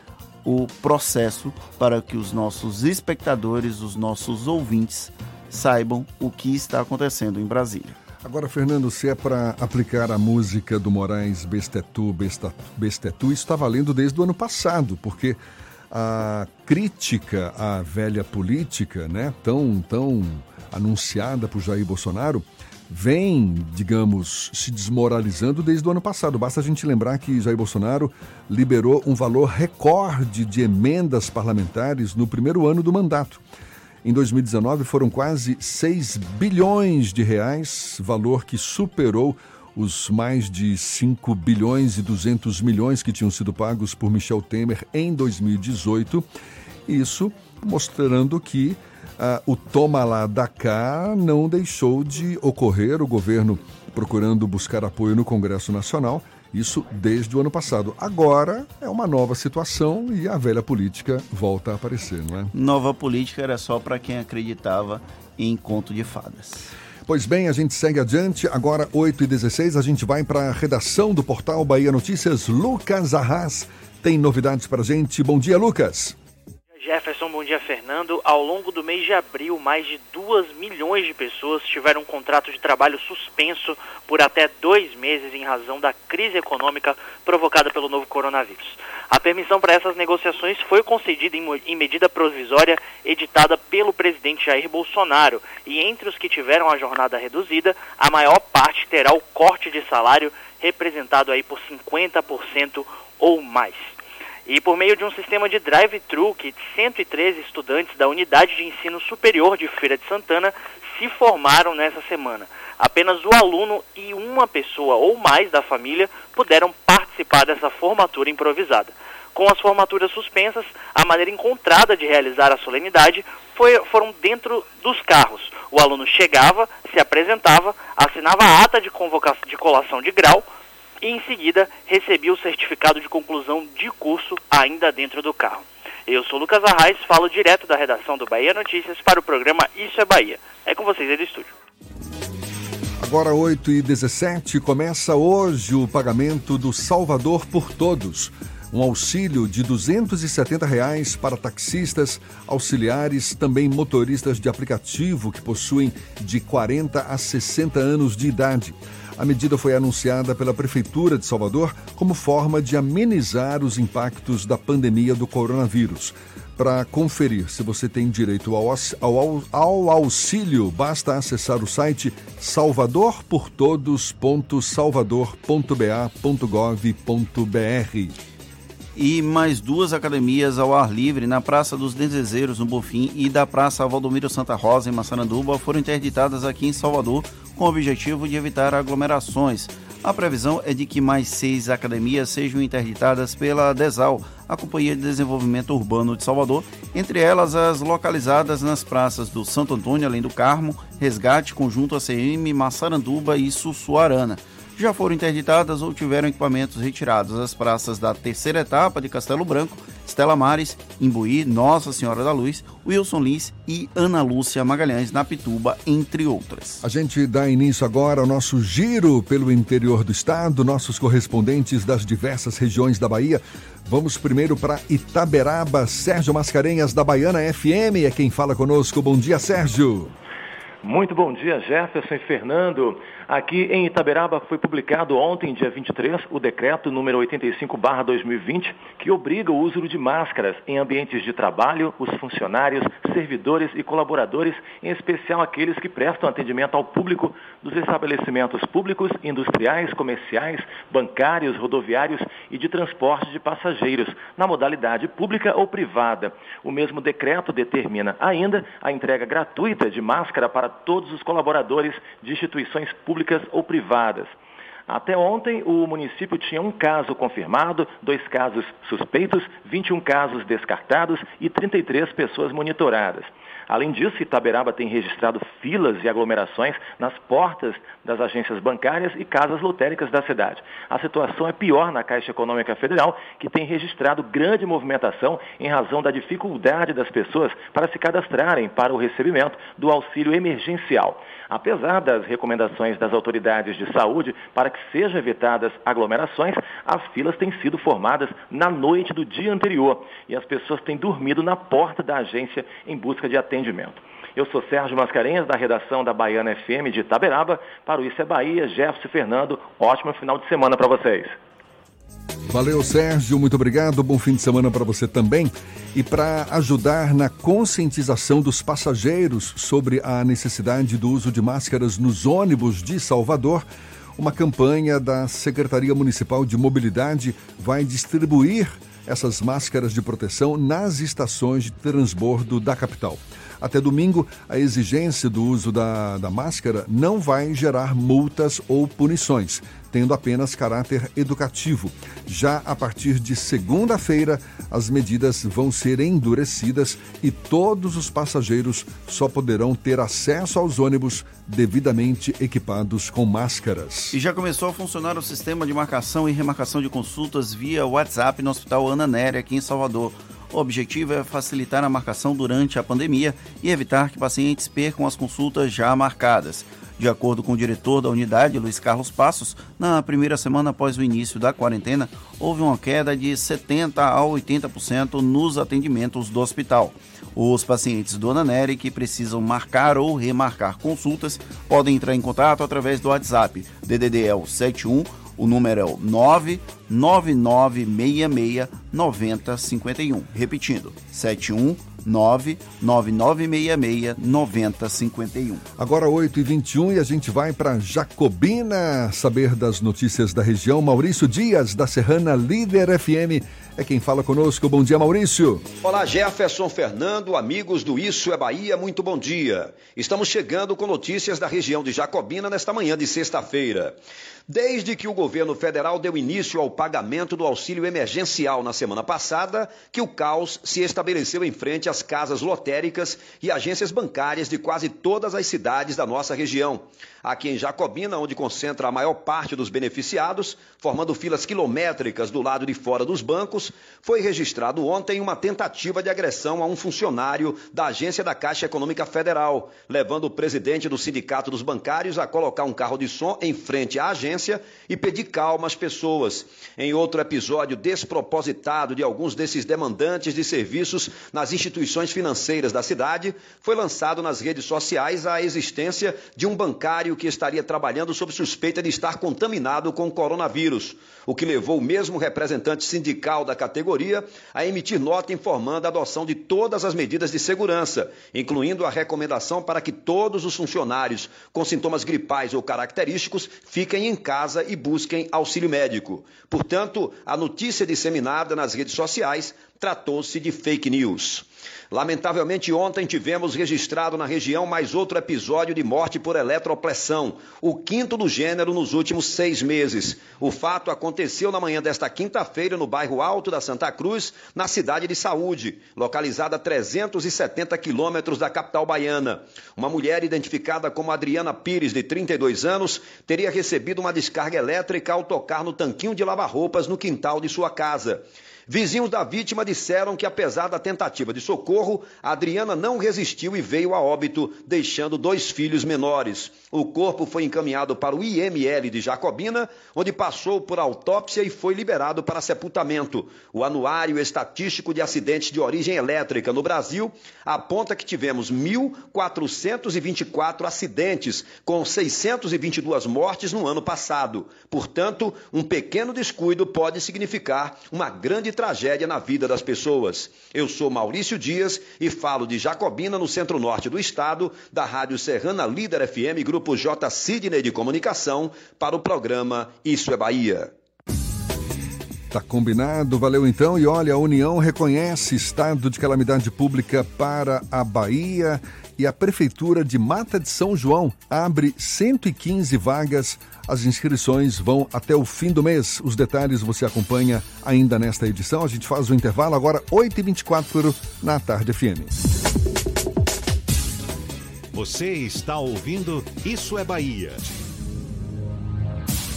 o processo para que os nossos espectadores, os nossos ouvintes, saibam o que está acontecendo em Brasília. Agora, Fernando, se é para aplicar a música do Moraes Bestetu, Bestetu, isso está valendo desde o ano passado, porque a crítica à velha política, né, tão, tão anunciada por Jair Bolsonaro, vem, digamos, se desmoralizando desde o ano passado. Basta a gente lembrar que Jair Bolsonaro liberou um valor recorde de emendas parlamentares no primeiro ano do mandato. Em 2019 foram quase 6 bilhões de reais, valor que superou os mais de 5 bilhões e 200 milhões que tinham sido pagos por Michel Temer em 2018. Isso mostrando que ah, o toma lá da cá não deixou de ocorrer, o governo procurando buscar apoio no Congresso Nacional, isso desde o ano passado. Agora é uma nova situação e a velha política volta a aparecer, não é? Nova política era só para quem acreditava em conto de fadas. Pois bem, a gente segue adiante. Agora, 8h16, a gente vai para a redação do portal Bahia Notícias. Lucas Arras tem novidades para a gente. Bom dia, Lucas. Jefferson, bom dia Fernando. Ao longo do mês de abril, mais de 2 milhões de pessoas tiveram um contrato de trabalho suspenso por até dois meses em razão da crise econômica provocada pelo novo coronavírus. A permissão para essas negociações foi concedida em, em medida provisória editada pelo presidente Jair Bolsonaro e entre os que tiveram a jornada reduzida, a maior parte terá o corte de salário representado aí por 50% ou mais. E por meio de um sistema de drive-thru que 113 estudantes da Unidade de Ensino Superior de Feira de Santana se formaram nessa semana. Apenas o aluno e uma pessoa ou mais da família puderam participar dessa formatura improvisada. Com as formaturas suspensas, a maneira encontrada de realizar a solenidade foi, foram dentro dos carros. O aluno chegava, se apresentava, assinava a ata de, convocação, de colação de grau, e em seguida recebi o certificado de conclusão de curso ainda dentro do carro. Eu sou Lucas Arraes, falo direto da redação do Bahia Notícias para o programa Isso é Bahia. É com vocês aí do estúdio. Agora 8 e 17 começa hoje o pagamento do Salvador por Todos. Um auxílio de 270 reais para taxistas, auxiliares, também motoristas de aplicativo que possuem de 40 a 60 anos de idade. A medida foi anunciada pela Prefeitura de Salvador como forma de amenizar os impactos da pandemia do coronavírus. Para conferir se você tem direito ao, ao, ao, auxílio, basta acessar o site salvador.todos.salvador.ba.gov.br. E mais duas academias ao ar livre na Praça dos Desejeiros, no Bofim, e da Praça Valdomiro Santa Rosa, em Massaranduba, foram interditadas aqui em Salvador com o objetivo de evitar aglomerações. A previsão é de que mais seis academias sejam interditadas pela DESAL, a Companhia de Desenvolvimento Urbano de Salvador, entre elas as localizadas nas praças do Santo Antônio, além do Carmo, Resgate, Conjunto ACM, Massaranduba e Sussuarana já foram interditadas ou tiveram equipamentos retirados as praças da terceira etapa de Castelo Branco, Estela Mares, Imbuí, Nossa Senhora da Luz, Wilson Lins e Ana Lúcia Magalhães na Pituba, entre outras. A gente dá início agora ao nosso giro pelo interior do estado, nossos correspondentes das diversas regiões da Bahia. Vamos primeiro para Itaberaba, Sérgio Mascarenhas da Baiana FM é quem fala conosco. Bom dia, Sérgio. Muito bom dia, Jefferson e Fernando. Aqui em Itaberaba foi publicado ontem, dia 23, o decreto número 85/2020, que obriga o uso de máscaras em ambientes de trabalho, os funcionários, servidores e colaboradores, em especial aqueles que prestam atendimento ao público dos estabelecimentos públicos, industriais, comerciais, bancários, rodoviários e de transporte de passageiros, na modalidade pública ou privada. O mesmo decreto determina ainda a entrega gratuita de máscara para todos os colaboradores de instituições públicas ou privadas. Até ontem, o município tinha um caso confirmado, dois casos suspeitos, 21 casos descartados e 33 pessoas monitoradas. Além disso, Itaberaba tem registrado filas e aglomerações nas portas das agências bancárias e casas lotéricas da cidade. A situação é pior na Caixa Econômica Federal, que tem registrado grande movimentação em razão da dificuldade das pessoas para se cadastrarem para o recebimento do auxílio emergencial. Apesar das recomendações das autoridades de saúde para que sejam evitadas aglomerações, as filas têm sido formadas na noite do dia anterior e as pessoas têm dormido na porta da agência em busca de atendimento. Eu sou Sérgio Mascarenhas, da redação da Baiana FM de Itaberaba. Para o Isso é Bahia, Jefferson Fernando, ótimo final de semana para vocês. Valeu, Sérgio, muito obrigado. Bom fim de semana para você também. E para ajudar na conscientização dos passageiros sobre a necessidade do uso de máscaras nos ônibus de Salvador, uma campanha da Secretaria Municipal de Mobilidade vai distribuir essas máscaras de proteção nas estações de transbordo da capital. Até domingo, a exigência do uso da, da máscara não vai gerar multas ou punições, tendo apenas caráter educativo. Já a partir de segunda-feira, as medidas vão ser endurecidas e todos os passageiros só poderão ter acesso aos ônibus devidamente equipados com máscaras. E já começou a funcionar o sistema de marcação e remarcação de consultas via WhatsApp no Hospital Ana Néria, aqui em Salvador. O objetivo é facilitar a marcação durante a pandemia e evitar que pacientes percam as consultas já marcadas. De acordo com o diretor da unidade, Luiz Carlos Passos, na primeira semana após o início da quarentena, houve uma queda de 70% a 80% nos atendimentos do hospital. Os pacientes do Ananeri que precisam marcar ou remarcar consultas podem entrar em contato através do WhatsApp DDD é o 71 o número é o 99966 9051. Repetindo, 71 99966 9051. Agora 8 e 21 e a gente vai para Jacobina saber das notícias da região. Maurício Dias, da Serrana Líder FM, é quem fala conosco. Bom dia, Maurício. Olá, Jefferson Fernando, amigos do Isso é Bahia, muito bom dia. Estamos chegando com notícias da região de Jacobina nesta manhã de sexta-feira. Desde que o governo federal deu início ao pagamento do auxílio emergencial na semana passada, que o caos se estabeleceu em frente às casas lotéricas e agências bancárias de quase todas as cidades da nossa região. Aqui em Jacobina, onde concentra a maior parte dos beneficiados, formando filas quilométricas do lado de fora dos bancos, foi registrado ontem uma tentativa de agressão a um funcionário da agência da Caixa Econômica Federal, levando o presidente do Sindicato dos Bancários a colocar um carro de som em frente à agência e pedir calma às pessoas. Em outro episódio despropositado de alguns desses demandantes de serviços nas instituições financeiras da cidade, foi lançado nas redes sociais a existência de um bancário que estaria trabalhando sob suspeita de estar contaminado com coronavírus, o que levou o mesmo representante sindical da categoria a emitir nota informando a adoção de todas as medidas de segurança, incluindo a recomendação para que todos os funcionários com sintomas gripais ou característicos fiquem em casa e busquem auxílio médico. Portanto, a notícia disseminada nas redes sociais tratou-se de fake news. Lamentavelmente, ontem tivemos registrado na região mais outro episódio de morte por eletropressão, o quinto do gênero nos últimos seis meses. O fato aconteceu na manhã desta quinta-feira no bairro Alto da Santa Cruz, na cidade de Saúde, localizada a 370 quilômetros da capital baiana. Uma mulher identificada como Adriana Pires, de 32 anos, teria recebido uma descarga elétrica ao tocar no tanquinho de lavar roupas no quintal de sua casa. Vizinhos da vítima disseram que, apesar da tentativa de socorro, Adriana não resistiu e veio a óbito, deixando dois filhos menores. O corpo foi encaminhado para o IML de Jacobina, onde passou por autópsia e foi liberado para sepultamento. O Anuário Estatístico de Acidentes de Origem Elétrica no Brasil aponta que tivemos 1.424 acidentes, com 622 mortes no ano passado. Portanto, um pequeno descuido pode significar uma grande tragédia na vida das pessoas. Eu sou Maurício Dias e falo de Jacobina, no centro-norte do estado, da Rádio Serrana Líder FM, Grupo J. Sidney de Comunicação, para o programa Isso é Bahia. Tá combinado, valeu então. E olha, a União reconhece estado de calamidade pública para a Bahia e a Prefeitura de Mata de São João abre 115 vagas. As inscrições vão até o fim do mês. Os detalhes você acompanha ainda nesta edição. A gente faz o intervalo agora, 8h24 na Tarde FM. Você está ouvindo Isso é Bahia.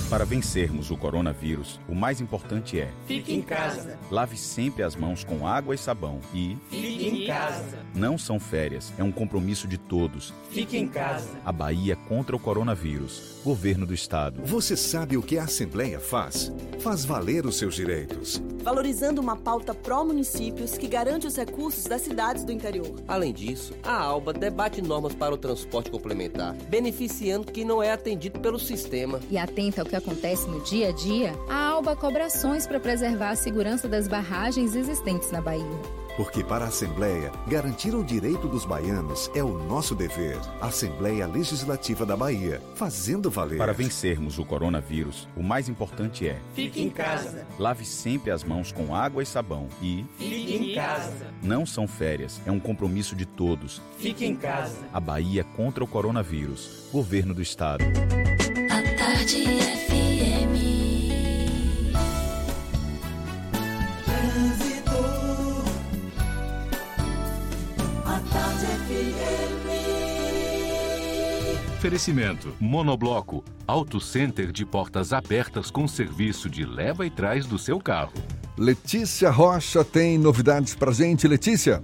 Para vencermos o coronavírus, o mais importante é: Fique em casa. lave sempre as mãos com água e sabão e Fique em casa. não são férias, é um compromisso de todos. Fique em casa. A Bahia contra o coronavírus. Governo do Estado. Você sabe o que a Assembleia faz? Faz valer os seus direitos. Valorizando uma pauta pró-municípios que garante os recursos das cidades do interior. Além disso, a ALBA debate normas para o transporte complementar, beneficiando quem não é atendido pelo sistema. E atenta ao que que acontece no dia a dia, a Alba cobra ações para preservar a segurança das barragens existentes na Bahia. Porque para a Assembleia, garantir o direito dos baianos é o nosso dever. Assembleia Legislativa da Bahia, fazendo valer. Para vencermos o coronavírus, o mais importante é: Fique em casa. Lave sempre as mãos com água e sabão e Fique em casa. Não são férias, é um compromisso de todos. Fique em casa. A Bahia contra o coronavírus. Governo do Estado. Oferecimento: Monobloco, Auto Center de portas abertas com serviço de leva e trás do seu carro. Letícia Rocha tem novidades pra gente, Letícia.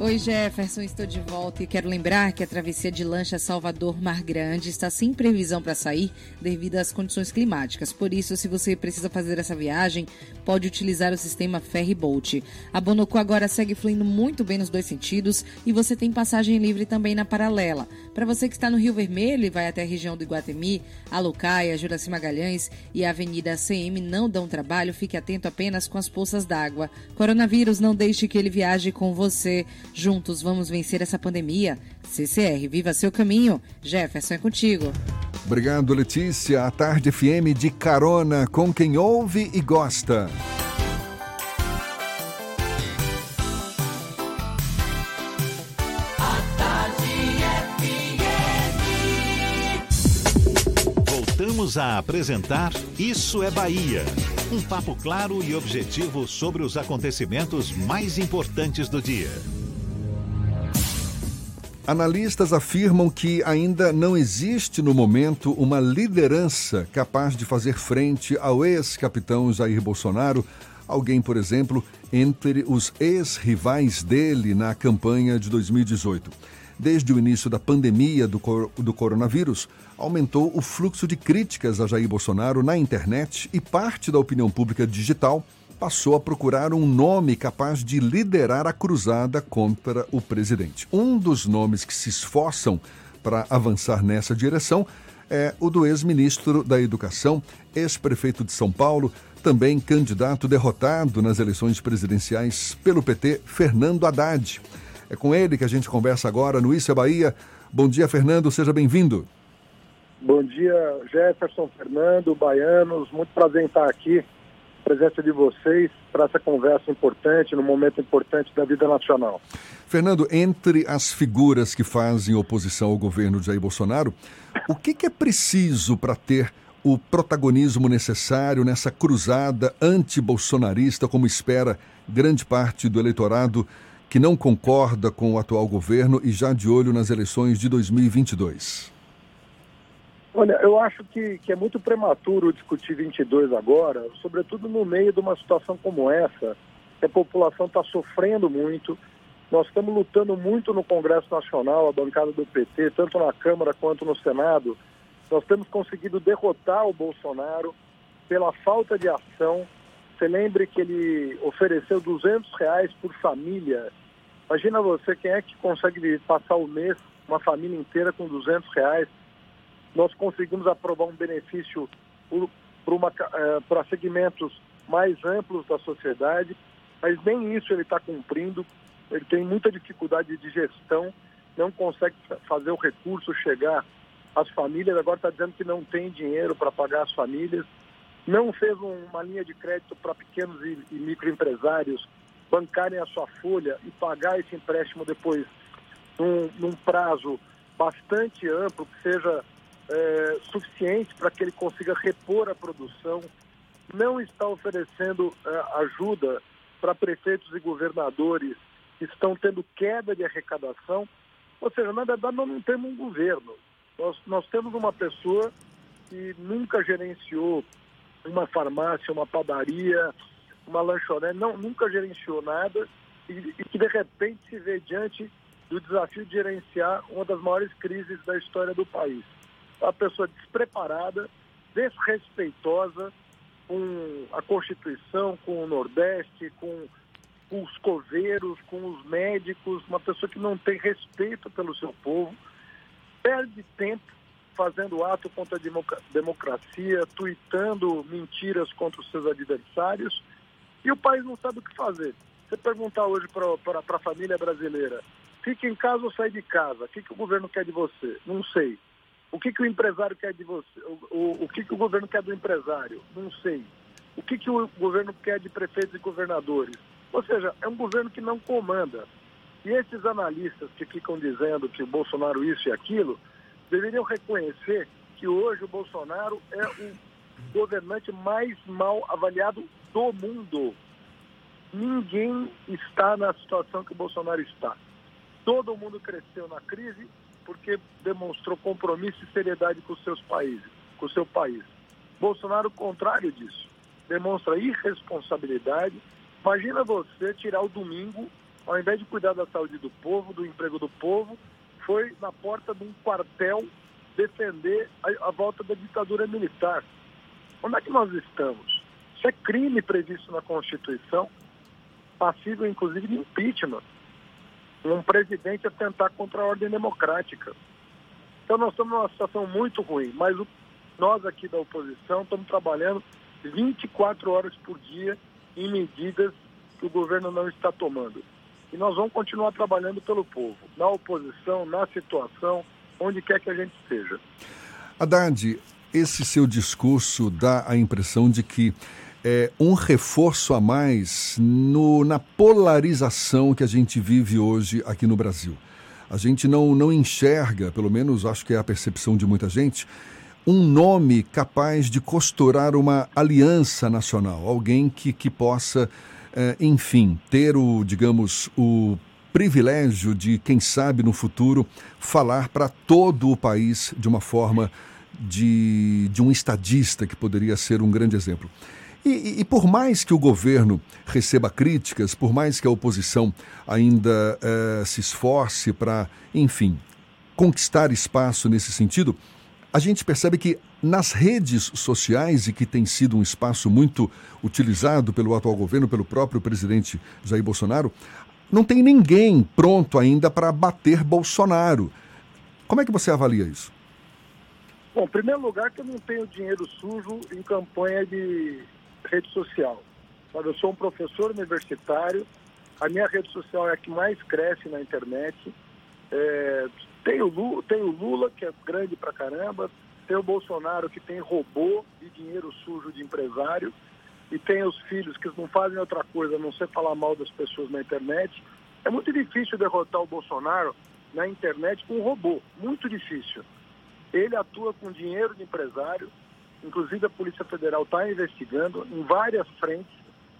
Oi, Jefferson, estou de volta e quero lembrar que a travessia de lancha Salvador-Mar Grande está sem previsão para sair devido às condições climáticas. Por isso, se você precisa fazer essa viagem, pode utilizar o sistema Ferry Boat. A Bonoco agora segue fluindo muito bem nos dois sentidos e você tem passagem livre também na paralela. Para você que está no Rio Vermelho e vai até a região do Iguatemi, a Lucaia, Juraci Magalhães e a Avenida CM não dão trabalho, fique atento apenas com as poças d'água. Coronavírus, não deixe que ele viaje com você. Juntos vamos vencer essa pandemia. CCR, viva seu caminho. Jefferson é contigo. Obrigado, Letícia. A Tarde FM de carona com quem ouve e gosta. A tarde FM. Voltamos a apresentar Isso é Bahia. Um papo claro e objetivo sobre os acontecimentos mais importantes do dia. Analistas afirmam que ainda não existe no momento uma liderança capaz de fazer frente ao ex-capitão Jair Bolsonaro, alguém, por exemplo, entre os ex-rivais dele na campanha de 2018. Desde o início da pandemia do, cor do coronavírus, aumentou o fluxo de críticas a Jair Bolsonaro na internet e parte da opinião pública digital passou a procurar um nome capaz de liderar a cruzada contra o presidente. Um dos nomes que se esforçam para avançar nessa direção é o do ex-ministro da Educação, ex-prefeito de São Paulo, também candidato derrotado nas eleições presidenciais pelo PT, Fernando Haddad. É com ele que a gente conversa agora no Isso é Bahia. Bom dia, Fernando, seja bem-vindo. Bom dia, Jefferson, Fernando, baianos. Muito prazer em estar aqui presença de vocês para essa conversa importante, no momento importante da vida nacional. Fernando, entre as figuras que fazem oposição ao governo de Jair Bolsonaro, o que, que é preciso para ter o protagonismo necessário nessa cruzada anti-bolsonarista, como espera grande parte do eleitorado que não concorda com o atual governo e já de olho nas eleições de 2022? Olha, eu acho que, que é muito prematuro discutir 22 agora, sobretudo no meio de uma situação como essa, que a população está sofrendo muito. Nós estamos lutando muito no Congresso Nacional, a bancada do PT, tanto na Câmara quanto no Senado. Nós temos conseguido derrotar o Bolsonaro pela falta de ação. Você lembre que ele ofereceu 200 reais por família. Imagina você, quem é que consegue passar o mês, uma família inteira com 200 reais? Nós conseguimos aprovar um benefício para segmentos mais amplos da sociedade, mas nem isso ele está cumprindo. Ele tem muita dificuldade de gestão, não consegue fazer o recurso chegar às famílias. Agora está dizendo que não tem dinheiro para pagar as famílias. Não fez uma linha de crédito para pequenos e, e microempresários bancarem a sua folha e pagar esse empréstimo depois num, num prazo bastante amplo, que seja é, suficiente para que ele consiga repor a produção, não está oferecendo é, ajuda para prefeitos e governadores que estão tendo queda de arrecadação. Ou seja, na verdade, nós não temos um governo. Nós, nós temos uma pessoa que nunca gerenciou uma farmácia, uma padaria, uma lanchonete, não, nunca gerenciou nada e, e que, de repente, se vê diante do desafio de gerenciar uma das maiores crises da história do país uma pessoa despreparada, desrespeitosa com a Constituição, com o Nordeste, com, os coveiros, com os médicos, uma pessoa que não tem respeito pelo seu povo, perde tempo fazendo ato contra a democ- democracia, tuitando mentiras contra os seus adversários, e o país não sabe o que fazer. Você perguntar hoje para a família brasileira, fique em casa ou sai de casa? O que, que o governo quer de você? Não sei. O que, que o empresário quer de você? O, o, o que, que o governo quer do empresário? Não sei. O que, que o governo quer de prefeitos e governadores? Ou seja, é um governo que não comanda. E esses analistas que ficam dizendo que o Bolsonaro isso e aquilo, deveriam reconhecer que hoje o Bolsonaro é o governante mais mal avaliado do mundo. Ninguém está na situação que o Bolsonaro está. Todo mundo cresceu na crise porque demonstrou compromisso e seriedade com seus países, com seu país. Bolsonaro, o contrário disso, demonstra irresponsabilidade. Imagina você tirar o domingo, ao invés de cuidar da saúde do povo, do emprego do povo, foi na porta de um quartel defender a, a volta da ditadura militar. Onde é que nós estamos? Isso é crime previsto na Constituição, passível inclusive de impeachment. Um presidente atentar contra a ordem democrática. Então nós estamos numa situação muito ruim, mas nós aqui da oposição estamos trabalhando 24 horas por dia em medidas que o governo não está tomando. E nós vamos continuar trabalhando pelo povo, na oposição, na situação, onde quer que a gente esteja. Haddad, esse seu discurso dá a impressão de que é um reforço a mais no, na polarização que a gente vive hoje aqui no Brasil. A gente não, não enxerga, pelo menos acho que é a percepção de muita gente, um nome capaz de costurar uma aliança nacional, alguém que, que possa, é, enfim, ter o, digamos, o privilégio de, quem sabe no futuro, falar para todo o país de uma forma de, de um estadista que poderia ser um grande exemplo. E, e, por mais que o governo receba críticas, por mais que a oposição ainda eh, se esforce para, enfim, conquistar espaço nesse sentido, a gente percebe que nas redes sociais, e que tem sido um espaço muito utilizado pelo atual governo, pelo próprio presidente Jair Bolsonaro, não tem ninguém pronto ainda para bater Bolsonaro. Como é que você avalia isso? Bom, em primeiro lugar, que eu não tenho dinheiro sujo em campanha de rede social. Sabe, eu sou um professor universitário, a minha rede social é a que mais cresce na internet. É, tem, o Lula, tem o Lula, que é grande pra caramba, tem o Bolsonaro, que tem robô e dinheiro sujo de empresário, e tem os filhos que não fazem outra coisa a não ser falar mal das pessoas na internet. É muito difícil derrotar o Bolsonaro na internet com um robô, muito difícil. Ele atua com dinheiro de empresário, inclusive a Polícia Federal está investigando em várias frentes.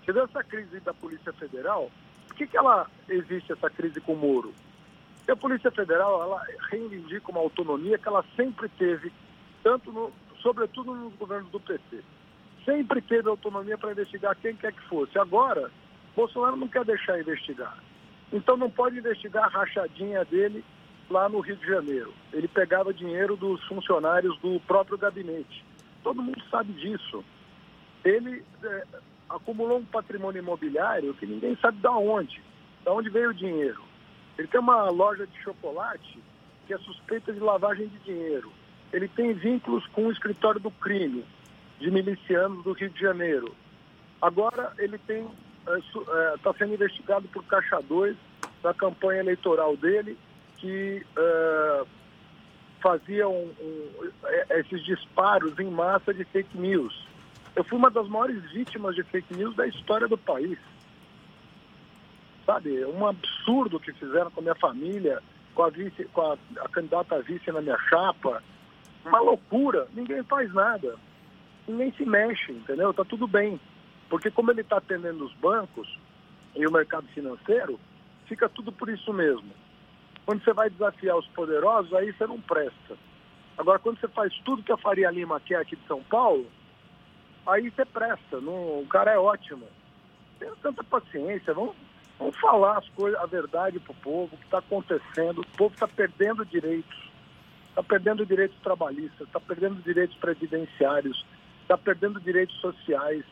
Você vê essa crise da Polícia Federal? Por que, que ela existe essa crise com o Moro? Porque a Polícia Federal ela reivindica uma autonomia que ela sempre teve, tanto no, sobretudo nos governos do PT. Sempre teve autonomia para investigar quem quer que fosse. Agora, Bolsonaro não quer deixar investigar. Então não pode investigar a rachadinha dele lá no Rio de Janeiro. Ele pegava dinheiro dos funcionários do próprio gabinete. Todo mundo sabe disso. Ele é, acumulou um patrimônio imobiliário que ninguém sabe de onde. De onde veio o dinheiro. Ele tem uma loja de chocolate que é suspeita de lavagem de dinheiro. Ele tem vínculos com o escritório do crime de milicianos do Rio de Janeiro. Agora ele tem está sendo investigado por Caixa 2 da campanha eleitoral dele que uh, faziam um, esses disparos em massa de fake news. Eu fui uma das maiores vítimas de fake news da história do país. Sabe, é um absurdo que fizeram com a minha família, com a, vice, com a, a candidata a vice na minha chapa. Uma loucura, ninguém faz nada. Ninguém se mexe, entendeu? Tá tudo bem. Porque como ele está atendendo os bancos e o mercado financeiro, fica tudo por isso mesmo. Quando você vai desafiar os poderosos, aí você não presta. Agora, quando você faz tudo que a Faria Lima quer aqui de São Paulo, aí você presta. Não, o cara é ótimo. Tenha tanta paciência. Vamos, vamos falar as coisas, a verdade para o povo, o que está acontecendo. O povo está perdendo direitos. Está perdendo direitos trabalhistas, está perdendo direitos previdenciários, está perdendo direitos sociais.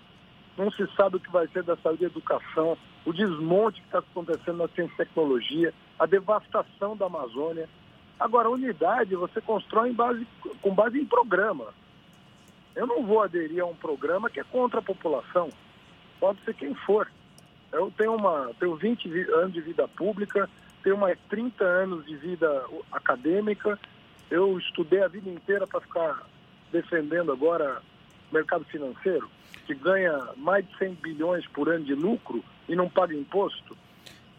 Não se sabe o que vai ser da saúde e educação, o desmonte que está acontecendo na ciência e tecnologia, a devastação da Amazônia. Agora, unidade você constrói base, com base em programa. Eu não vou aderir a um programa que é contra a população. Pode ser quem for. Eu tenho, uma, tenho 20 vi- anos de vida pública, tenho mais 30 anos de vida acadêmica. Eu estudei a vida inteira para ficar defendendo agora o mercado financeiro, que ganha mais de 100 bilhões por ano de lucro e não paga imposto,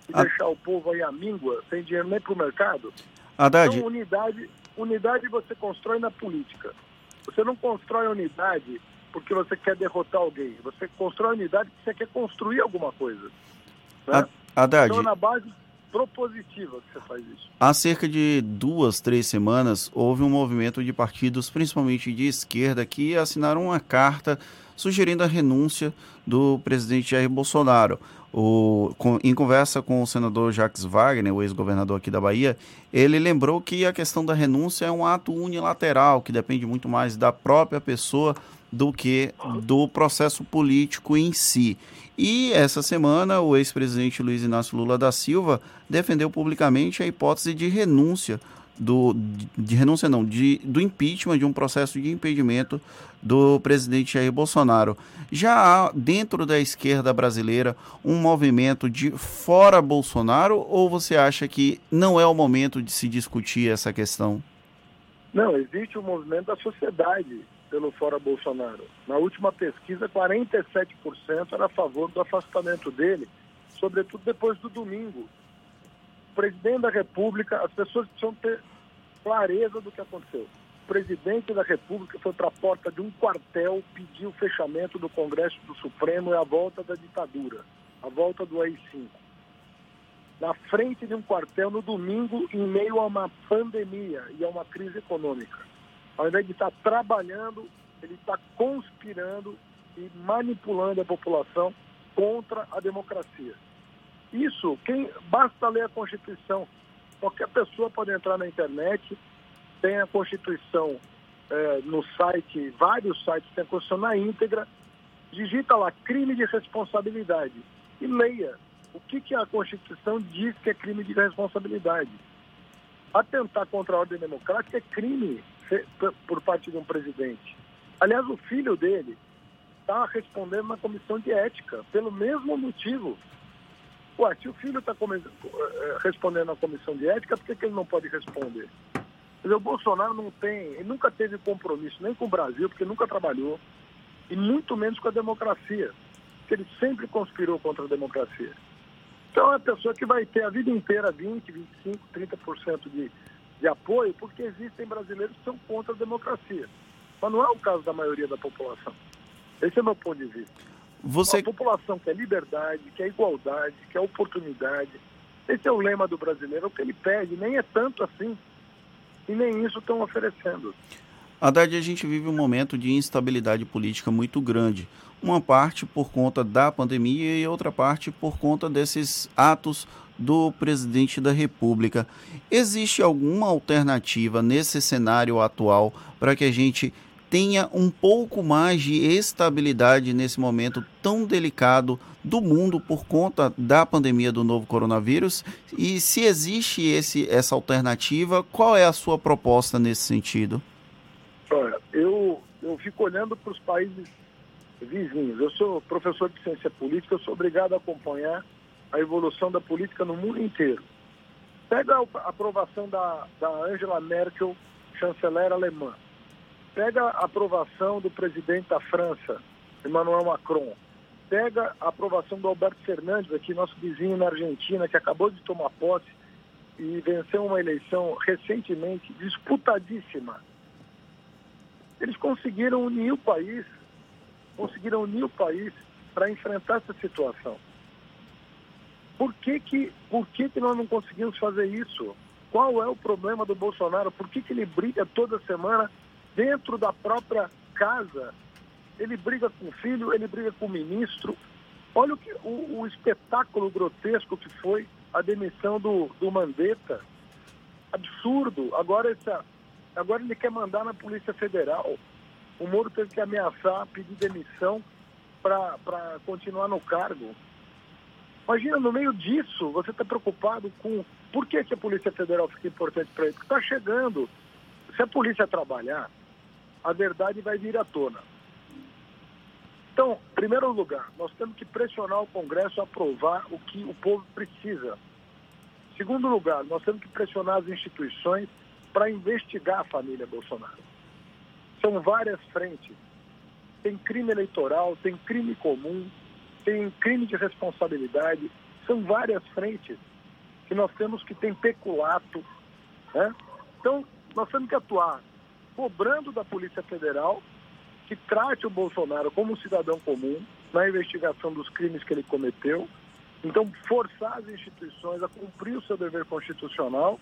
e Ah. deixar o povo aí à míngua, sem dinheiro nem para o mercado. Haddad. Então, unidade, unidade você constrói na política. Você não constrói unidade porque você quer derrotar alguém. Você constrói unidade porque você quer construir alguma coisa. né? Ha- Haddad. Então, é na base propositiva que você faz isso. Há cerca de duas, três semanas, houve um movimento de partidos, principalmente de esquerda, que assinaram uma carta sugerindo a renúncia do presidente Jair Bolsonaro. O, com- em conversa com o senador Jacques Wagner, o ex-governador aqui da Bahia, ele lembrou que a questão da renúncia é um ato unilateral, que depende muito mais da própria pessoa do que do processo político em si. E essa semana, o ex-presidente Luiz Inácio Lula da Silva defendeu publicamente a hipótese de renúncia do de, renúncia não, de, do impeachment de um processo de impedimento do presidente Jair Bolsonaro. Já há dentro da esquerda brasileira um movimento de fora Bolsonaro ou você acha que não é o momento de se discutir essa questão? Não, existe um movimento da sociedade pelo fora Bolsonaro. Na última pesquisa, 47% era a favor do afastamento dele, sobretudo depois do domingo. Presidente da República, as pessoas precisam ter clareza do que aconteceu. O presidente da República foi para a porta de um quartel pedir o fechamento do Congresso do Supremo e a volta da ditadura, a volta do AI-5 na frente de um quartel no domingo em meio a uma pandemia e a uma crise econômica. Ao invés de estar trabalhando, ele está conspirando e manipulando a população contra a democracia. Isso, quem basta ler a Constituição. Qualquer pessoa pode entrar na internet, tem a Constituição eh, no site, vários sites tem a Constituição na íntegra, digita lá crime de responsabilidade e leia o que, que a Constituição diz que é crime de responsabilidade. Atentar contra a ordem democrática é crime por parte de um presidente. Aliás, o filho dele está respondendo na comissão de ética, pelo mesmo motivo. Ué, se o filho está respondendo na comissão de ética, por que, que ele não pode responder? Quer dizer, o Bolsonaro não tem, ele nunca teve compromisso nem com o Brasil, porque nunca trabalhou, e muito menos com a democracia, porque ele sempre conspirou contra a democracia. Então é uma pessoa que vai ter a vida inteira 20, 25, 30% de, de apoio, porque existem brasileiros que são contra a democracia. Mas não é o caso da maioria da população. Esse é o meu ponto de vista. Você... A população quer liberdade, quer igualdade, quer oportunidade. Esse é o lema do brasileiro, é o que ele pede, nem é tanto assim. E nem isso estão oferecendo. Haddad, a gente vive um momento de instabilidade política muito grande. Uma parte por conta da pandemia e outra parte por conta desses atos do presidente da República. Existe alguma alternativa nesse cenário atual para que a gente tenha um pouco mais de estabilidade nesse momento tão delicado do mundo por conta da pandemia do novo coronavírus? E se existe esse, essa alternativa, qual é a sua proposta nesse sentido? Olha, eu, eu fico olhando para os países vizinhos. Eu sou professor de ciência política, eu sou obrigado a acompanhar a evolução da política no mundo inteiro. Pega a aprovação da, da Angela Merkel, chanceler alemã. Pega a aprovação do presidente da França, Emmanuel Macron. Pega a aprovação do Alberto Fernandes, aqui nosso vizinho na Argentina, que acabou de tomar posse e venceu uma eleição recentemente disputadíssima. Eles conseguiram unir o país, conseguiram unir o país para enfrentar essa situação. Por que que, por que que nós não conseguimos fazer isso? Qual é o problema do Bolsonaro? Por que, que ele briga toda semana dentro da própria casa? Ele briga com o filho, ele briga com o ministro. Olha o, que, o, o espetáculo grotesco que foi a demissão do, do Mandetta. Absurdo. Agora, essa, agora ele quer mandar na Polícia Federal. O Moro teve que ameaçar, pedir demissão para continuar no cargo. Imagina, no meio disso, você está preocupado com Por que, que a Polícia Federal fica importante para ele? Porque está chegando. Se a polícia trabalhar, a verdade vai vir à tona. Então, em primeiro lugar, nós temos que pressionar o Congresso a aprovar o que o povo precisa. Segundo lugar, nós temos que pressionar as instituições para investigar a família Bolsonaro. São várias frentes. Tem crime eleitoral, tem crime comum, tem crime de responsabilidade. São várias frentes que nós temos que ter peculato. Né? Então, nós temos que atuar cobrando da Polícia Federal que trate o Bolsonaro como um cidadão comum na investigação dos crimes que ele cometeu. Então, forçar as instituições a cumprir o seu dever constitucional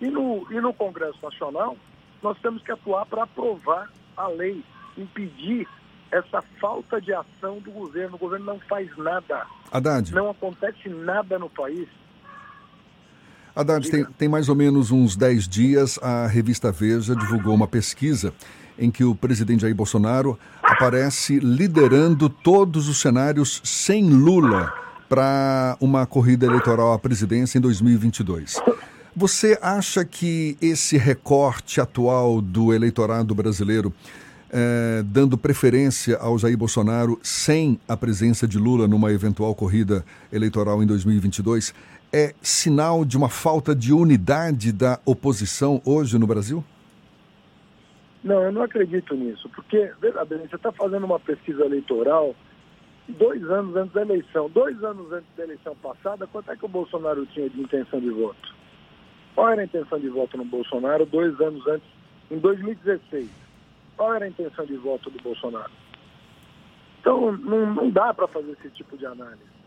e no, e no Congresso Nacional, nós temos que atuar para aprovar a lei, impedir essa falta de ação do governo. O governo não faz nada. Haddad. Não acontece nada no país. Haddad, tem, tem mais ou menos uns 10 dias, a revista Veja divulgou uma pesquisa em que o presidente Jair Bolsonaro aparece liderando todos os cenários sem Lula para uma corrida eleitoral à presidência em 2022. Você acha que esse recorte atual do eleitorado brasileiro, eh, dando preferência ao Jair Bolsonaro sem a presença de Lula numa eventual corrida eleitoral em 2022, é sinal de uma falta de unidade da oposição hoje no Brasil? Não, eu não acredito nisso, porque, veja bem, você está fazendo uma pesquisa eleitoral dois anos antes da eleição. Dois anos antes da eleição passada, quanto é que o Bolsonaro tinha de intenção de voto? Qual era a intenção de voto no Bolsonaro dois anos antes, em 2016? Qual era a intenção de voto do Bolsonaro? Então, não, não dá para fazer esse tipo de análise.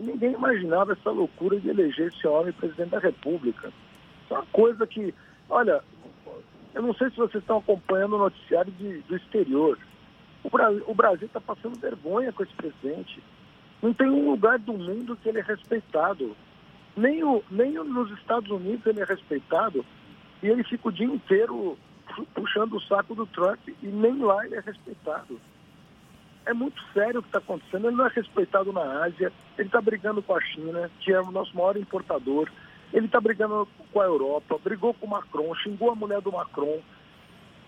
Ninguém imaginava essa loucura de eleger esse homem presidente da República. Isso é uma coisa que, olha, eu não sei se vocês estão acompanhando o noticiário de, do exterior. O Brasil está passando vergonha com esse presidente. Não tem um lugar do mundo que ele é respeitado. Nem, o, nem nos Estados Unidos ele é respeitado. E ele fica o dia inteiro puxando o saco do Trump e nem lá ele é respeitado. É muito sério o que está acontecendo. Ele não é respeitado na Ásia. Ele está brigando com a China, que é o nosso maior importador. Ele está brigando com a Europa, brigou com o Macron, xingou a mulher do Macron.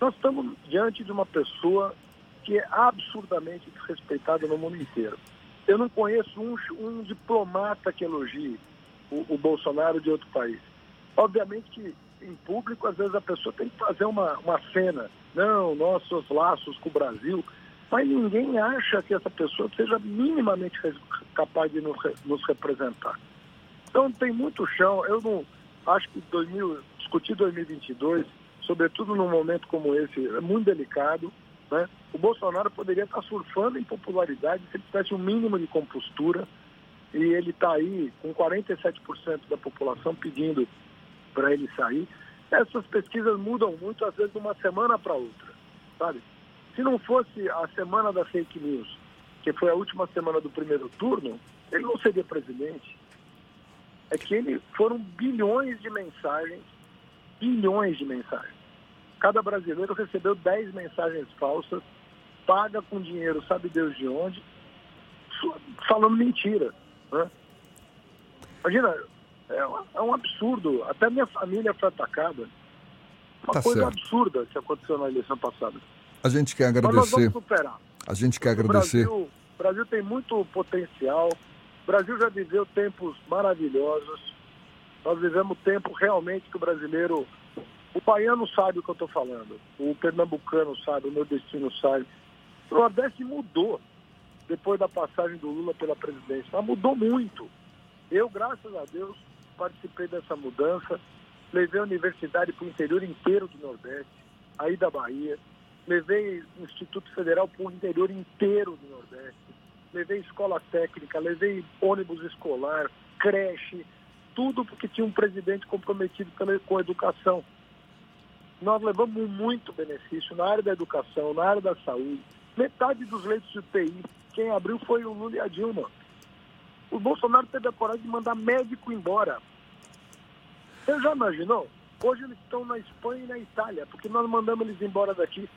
Nós estamos diante de uma pessoa que é absurdamente desrespeitada no mundo inteiro. Eu não conheço um, um diplomata que elogie o, o, Bolsonaro de outro país. Obviamente que em público, às vezes a pessoa tem que fazer uma, uma cena. Não, nossos laços com o Brasil. Mas ninguém acha que essa pessoa seja minimamente capaz de nos, representar. Então tem muito chão. Eu não acho que 2000, discutir 2022, sobretudo num momento como esse, é muito delicado. Né? O Bolsonaro poderia estar surfando em popularidade se ele tivesse um mínimo de compostura. E ele está aí com 47% da população pedindo para ele sair. Essas pesquisas mudam muito, às vezes, de uma semana para outra, sabe? Se não fosse a semana da fake news, que foi a última semana do primeiro turno, ele não seria presidente é que ele foram bilhões de mensagens, bilhões de mensagens. Cada brasileiro recebeu 10 mensagens falsas, paga com dinheiro, sabe Deus de onde, falando mentira. Né? Imagina, é um, é um, absurdo. Até minha família foi atacada. Uma tá coisa certo. absurda que aconteceu na eleição passada. A gente quer agradecer. Mas nós vamos superar. A gente quer agradecer. O Brasil, Brasil tem muito potencial. O Brasil já viveu tempos maravilhosos. Nós vivemos tempo realmente que o brasileiro. O baiano sabe o que eu estou falando. O pernambucano sabe, o meu destino sabe. O Nordeste mudou depois da passagem do Lula pela presidência. Mas mudou muito. Eu, graças a Deus, participei dessa mudança. Levei a universidade para o interior inteiro do Nordeste, aí da Bahia. Levei o Instituto Federal para o interior inteiro do Nordeste levei escola técnica, levei ônibus escolar, creche, tudo porque tinha um presidente comprometido com a educação. Nós levamos muito benefício na área da educação, na área da saúde. Metade dos leitos de UTI, quem abriu foi o Lula e a Dilma. O Bolsonaro teve a coragem de mandar médico embora. Você já imaginou? Hoje eles estão na Espanha e na Itália, porque nós mandamos eles embora daqui,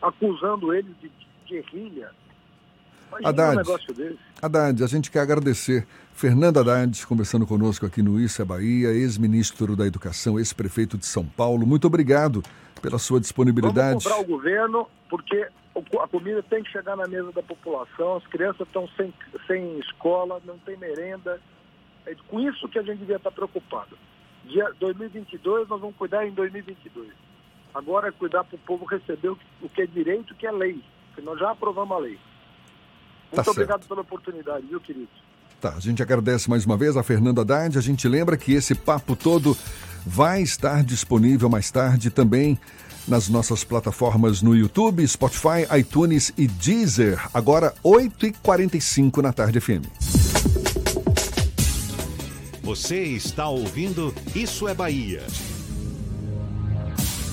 acusando eles de guerrilha, Haddad. um negócio desse. Haddad, a gente quer agradecer Fernando Haddad, conversando conosco aqui no Isso é Bahia, ex-ministro da Educação, ex-prefeito de São Paulo. Muito obrigado pela sua Vamos disponibilidade. cobrar o governo, porque a comida tem que chegar na mesa da população, as crianças estão sem, sem escola, não tem merenda. É com isso que a gente devia estar preocupado. Dia 2022, nós vamos cuidar em 2022. Agora é cuidar para o povo receber o que- o que é direito, o que é lei. Porque nós já aprovamos a lei. Muito Tá certo. obrigado pela oportunidade, viu, querido? Tá, a gente agradece mais uma vez a Fernanda Haddad. A gente lembra que esse papo todo vai estar disponível mais tarde também nas nossas plataformas no YouTube, Spotify, iTunes e Deezer. Agora, 8h45 na tarde FM. Você está ouvindo Isso é Bahia.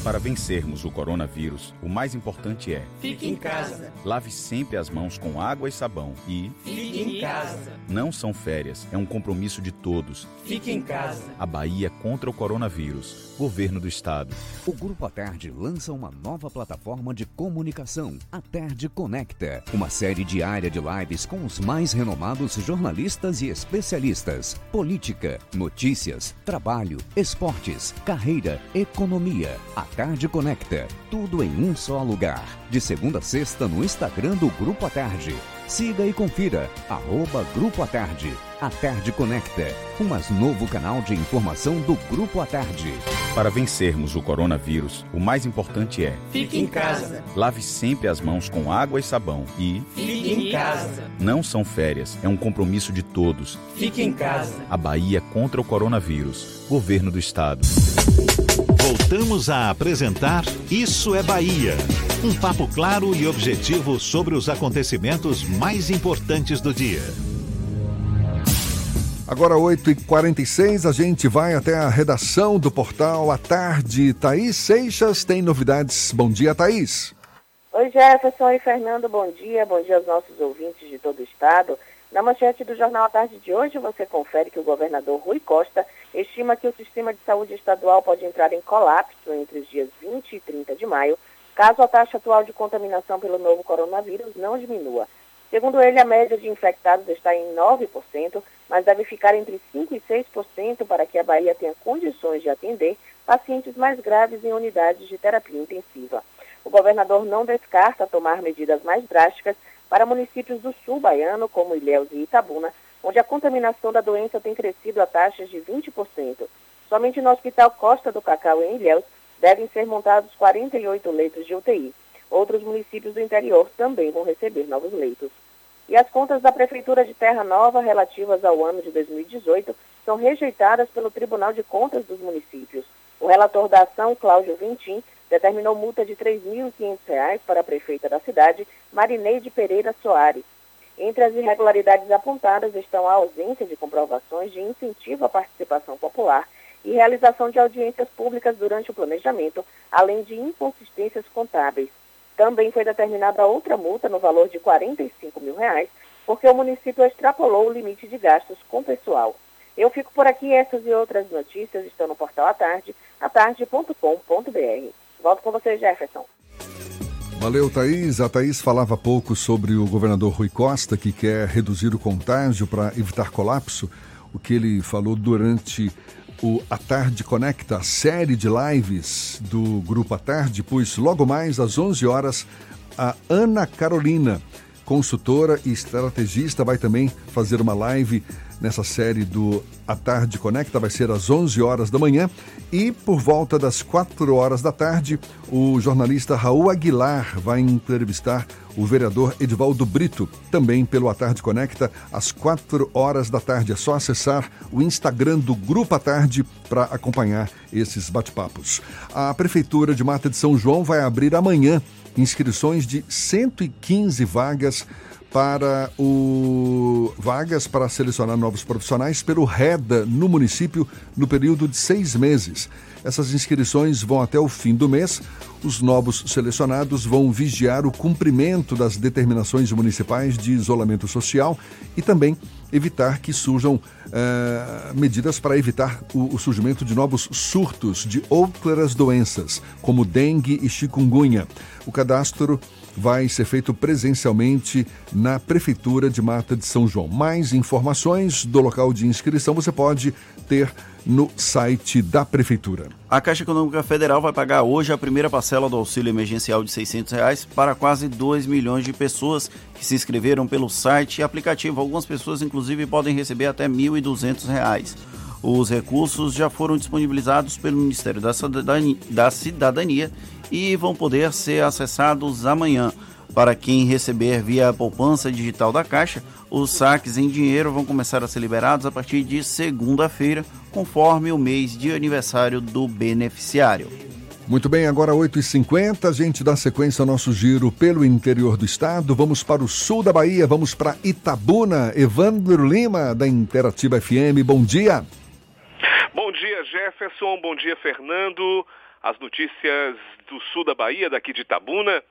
Para vencermos o coronavírus, o mais importante é: Fique em casa. lave sempre as mãos com água e sabão e Fique em casa. não são férias, é um compromisso de todos. Fique em casa. A Bahia contra o coronavírus. Governo do Estado. O Grupo A Tarde lança uma nova plataforma de comunicação, A Tarde Conecta, uma série diária de lives com os mais renomados jornalistas e especialistas. Política, notícias, trabalho, esportes, carreira, economia. A Tarde Conecta, tudo em um só lugar. De segunda a sexta no Instagram do Grupo A Tarde. Siga e confira, arroba Grupo A Tarde. A Tarde Conecta, um mais novo canal de informação do Grupo A Tarde. Para vencermos o coronavírus, o mais importante é: Fique em casa. lave sempre as mãos com água e sabão e Fique em casa. não são férias, é um compromisso de todos. Fique em casa. A Bahia contra o coronavírus. Governo do Estado. Voltamos a apresentar Isso é Bahia. Um papo claro e objetivo sobre os acontecimentos mais importantes do dia. Agora, 8h46, a gente vai até a redação do portal à tarde. Thaís Seixas tem novidades. Bom dia, Thaís. Oi, Jefferson e Fernando, bom dia. Bom dia aos nossos ouvintes de todo o estado. Na manchete do Jornal à Tarde de hoje, você confere que o governador Rui Costa estima que o sistema de saúde estadual pode entrar em colapso entre os dias 20 e 30 de maio, caso a taxa atual de contaminação pelo novo coronavírus não diminua. Segundo ele, a média de infectados está em 9%, mas deve ficar entre 5% e 6% para que a Bahia tenha condições de atender pacientes mais graves em unidades de terapia intensiva. O governador não descarta tomar medidas mais drásticas para municípios do sul baiano, como Ilhéus e Itabuna, onde a contaminação da doença tem crescido a taxas de 20%. Somente no Hospital Costa do Cacau, em Ilhéus, devem ser montados 48 leitos de UTI. Outros municípios do interior também vão receber novos leitos. E as contas da Prefeitura de Terra Nova relativas ao ano de 2018 são rejeitadas pelo Tribunal de Contas dos Municípios. O relator da ação, Cláudio Ventim, determinou multa de R$ 3.500 para a prefeita da cidade, Marineide Pereira Soares. Entre as irregularidades apontadas estão a ausência de comprovações de incentivo à participação popular e realização de audiências públicas durante o planejamento, além de inconsistências contábeis. Também foi determinada outra multa no valor de 45 mil reais, porque o município extrapolou o limite de gastos com pessoal. Eu fico por aqui, essas e outras notícias estão no portal à tarde, atarde.com.br. Volto com você, Jefferson. Valeu, Thaís. A Thaís falava pouco sobre o governador Rui Costa, que quer reduzir o contágio para evitar colapso. O que ele falou durante o A Tarde Conecta, a série de lives do Grupo A Tarde, pois logo mais às 11 horas, a Ana Carolina, consultora e estrategista, vai também fazer uma live nessa série do A Tarde Conecta, vai ser às 11 horas da manhã e por volta das 4 horas da tarde, o jornalista Raul Aguilar vai entrevistar o vereador Edivaldo Brito, também pelo A Tarde Conecta, às 4 horas da tarde. É só acessar o Instagram do Grupo A Tarde para acompanhar esses bate-papos. A Prefeitura de Mata de São João vai abrir amanhã inscrições de 115 vagas para o vagas para selecionar novos profissionais pelo REDA no município no período de seis meses. Essas inscrições vão até o fim do mês. Os novos selecionados vão vigiar o cumprimento das determinações municipais de isolamento social e também evitar que surjam eh, medidas para evitar o, o surgimento de novos surtos de outras doenças, como dengue e chikungunya. O cadastro vai ser feito presencialmente na Prefeitura de Mata de São João. Mais informações do local de inscrição você pode ter no site da Prefeitura. A Caixa Econômica Federal vai pagar hoje a primeira parcela do auxílio emergencial de 600 reais para quase 2 milhões de pessoas que se inscreveram pelo site e aplicativo. Algumas pessoas, inclusive, podem receber até 1.200 reais. Os recursos já foram disponibilizados pelo Ministério da Cidadania e vão poder ser acessados amanhã. Para quem receber via poupança digital da Caixa, os saques em dinheiro vão começar a ser liberados a partir de segunda-feira, conforme o mês de aniversário do beneficiário. Muito bem, agora 8h50, a gente dá sequência ao nosso giro pelo interior do estado. Vamos para o sul da Bahia, vamos para Itabuna. Evandro Lima, da Interativa FM, bom dia. Bom dia, Jefferson. Bom dia, Fernando. As notícias do sul da Bahia, daqui de Itabuna.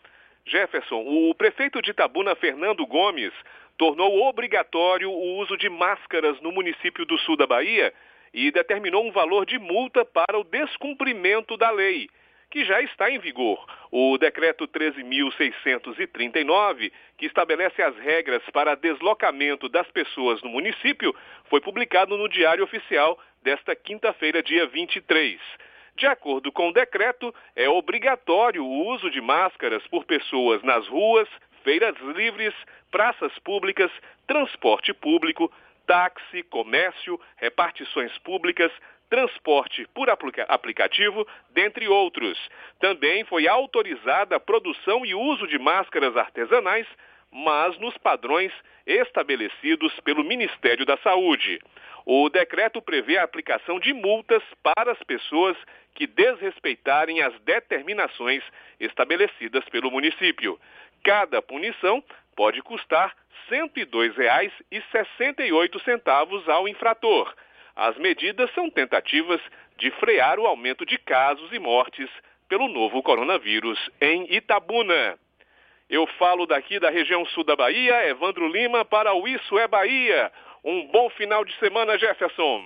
Jefferson, o prefeito de Itabuna, Fernando Gomes, tornou obrigatório o uso de máscaras no município do sul da Bahia e determinou um valor de multa para o descumprimento da lei, que já está em vigor. O decreto 13.639, que estabelece as regras para deslocamento das pessoas no município, foi publicado no Diário Oficial desta quinta-feira, dia 23. De acordo com o decreto, é obrigatório o uso de máscaras por pessoas nas ruas, feiras livres, praças públicas, transporte público, táxi, comércio, repartições públicas, transporte por aplica aplicativo, dentre outros. Também foi autorizada a produção e uso de máscaras artesanais, mas nos padrões estabelecidos pelo Ministério da Saúde. O decreto prevê a aplicação de multas para as pessoas que desrespeitarem as determinações estabelecidas pelo município. Cada punição pode custar R$ 102,68 ao infrator. As medidas são tentativas de frear o aumento de casos e mortes pelo novo coronavírus em Itabuna. Eu falo daqui da região sul da Bahia, Evandro Lima, para o Isso é Bahia. Um bom final de semana, Jefferson.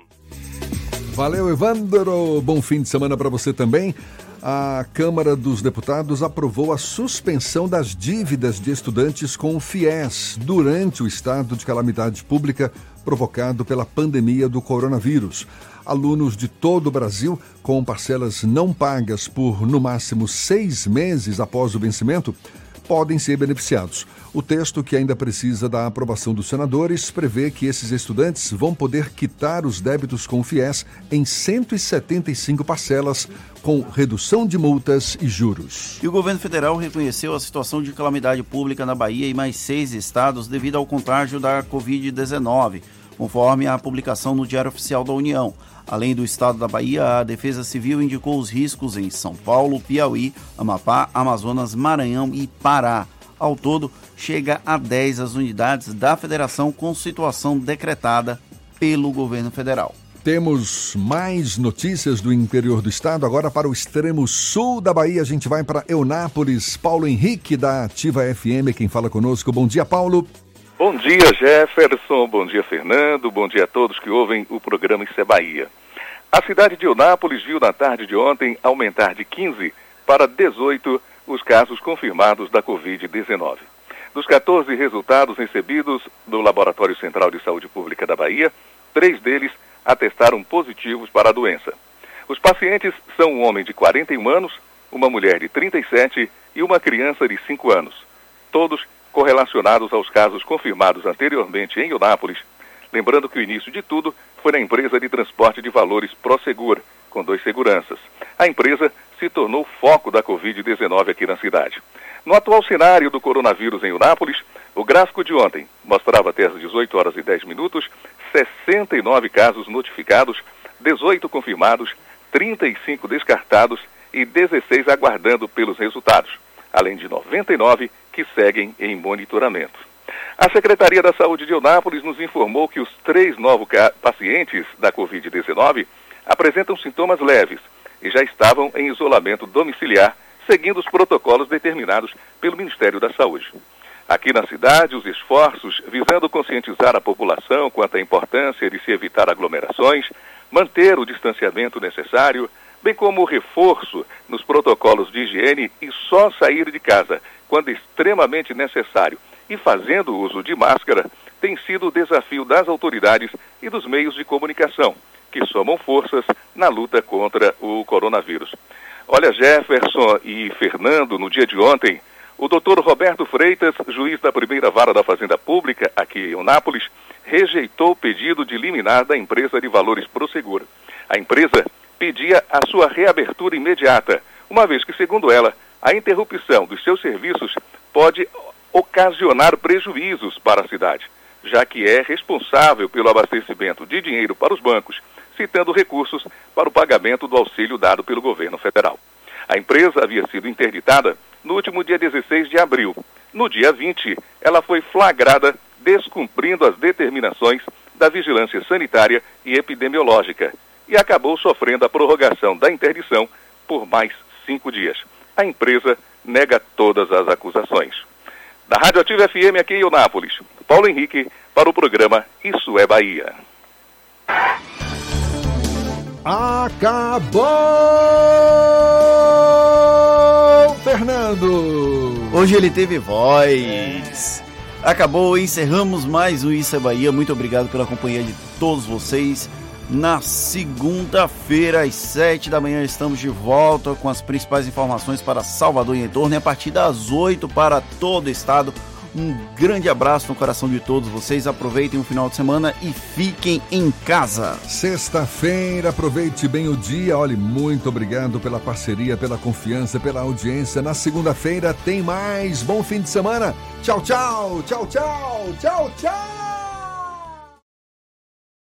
Valeu, Evandro. Bom fim de semana para você também. A Câmara dos Deputados aprovou a suspensão das dívidas de estudantes com o FIES durante o estado de calamidade pública provocado pela pandemia do coronavírus. Alunos de todo o Brasil, com parcelas não pagas por no máximo seis meses após o vencimento, podem ser beneficiados. O texto, que ainda precisa da aprovação dos senadores, prevê que esses estudantes vão poder quitar os débitos com o FIES em 175 parcelas, com redução de multas e juros. E o governo federal reconheceu a situação de calamidade pública na Bahia e mais seis estados devido ao contágio da Covid-19, conforme a publicação no Diário Oficial da União. Além do estado da Bahia, a Defesa Civil indicou os riscos em São Paulo, Piauí, Amapá, Amazonas, Maranhão e Pará. Ao todo, chega a 10 as unidades da federação com situação decretada pelo governo federal. Temos mais notícias do interior do estado. Agora para o extremo sul da Bahia, a gente vai para Eunápolis. Paulo Henrique, da Ativa FM, quem fala conosco. Bom dia, Paulo. Bom dia, Jefferson. Bom dia, Fernando. Bom dia a todos que ouvem o programa Isso é Bahia. A cidade de Eunápolis viu na tarde de ontem aumentar de 15 para 18 os casos confirmados da Covid-19. Dos 14 resultados recebidos do Laboratório Central de Saúde Pública da Bahia, três deles atestaram positivos para a doença. Os pacientes são um homem de 41 anos, uma mulher de 37 e uma criança de 5 anos. Todos correlacionados aos casos confirmados anteriormente em Eunápolis, lembrando que o início de tudo foi na empresa de transporte de valores Prosegur, com dois seguranças. A empresa se tornou foco da Covid-19 aqui na cidade. No atual cenário do coronavírus em Eunápolis, o gráfico de ontem mostrava até as 18 horas e 10 minutos 69 casos notificados, 18 confirmados, 35 descartados e 16 aguardando pelos resultados, além de 99 que seguem em monitoramento. A Secretaria da Saúde de Eunápolis nos informou que os três novos pacientes da Covid-19 apresentam sintomas leves e já estavam em isolamento domiciliar, seguindo os protocolos determinados pelo Ministério da Saúde. Aqui na cidade, os esforços visando conscientizar a população quanto à importância de se evitar aglomerações, manter o distanciamento necessário, bem como o reforço nos protocolos de higiene e só sair de casa quando extremamente necessário, e fazendo uso de máscara, tem sido o desafio das autoridades e dos meios de comunicação, que somam forças na luta contra o coronavírus. Olha, Jefferson e Fernando, no dia de ontem, o doutor Roberto Freitas, juiz da primeira vara da Fazenda Pública, aqui em Nápoles, rejeitou o pedido de liminar da empresa de valores Prosegur. A empresa pedia a sua reabertura imediata, uma vez que, segundo ela, a interrupção dos seus serviços pode ocasionar prejuízos para a cidade, já que é responsável pelo abastecimento de dinheiro para os bancos, citando recursos para o pagamento do auxílio dado pelo governo federal. A empresa havia sido interditada no último dia 16 de abril. No dia 20, ela foi flagrada descumprindo as determinações da vigilância sanitária e epidemiológica e acabou sofrendo a prorrogação da interdição por mais cinco dias. A empresa nega todas as acusações. Da Rádio Ativa FM aqui em Eunápolis, Paulo Henrique para o programa Isso é Bahia. Acabou, Fernando! Hoje ele teve voz. Acabou, encerramos mais um Isso é Bahia. Muito obrigado pela companhia de todos vocês. Na segunda-feira, às sete da manhã, estamos de volta com as principais informações para Salvador e entorno. E a partir das oito para todo o estado. Um grande abraço no coração de todos vocês. Aproveitem o final de semana e fiquem em casa. Sexta-feira, aproveite bem o dia. Olhe, muito obrigado pela parceria, pela confiança, pela audiência. Na segunda-feira tem mais. Bom fim de semana. Tchau, tchau, tchau, tchau, tchau, tchau.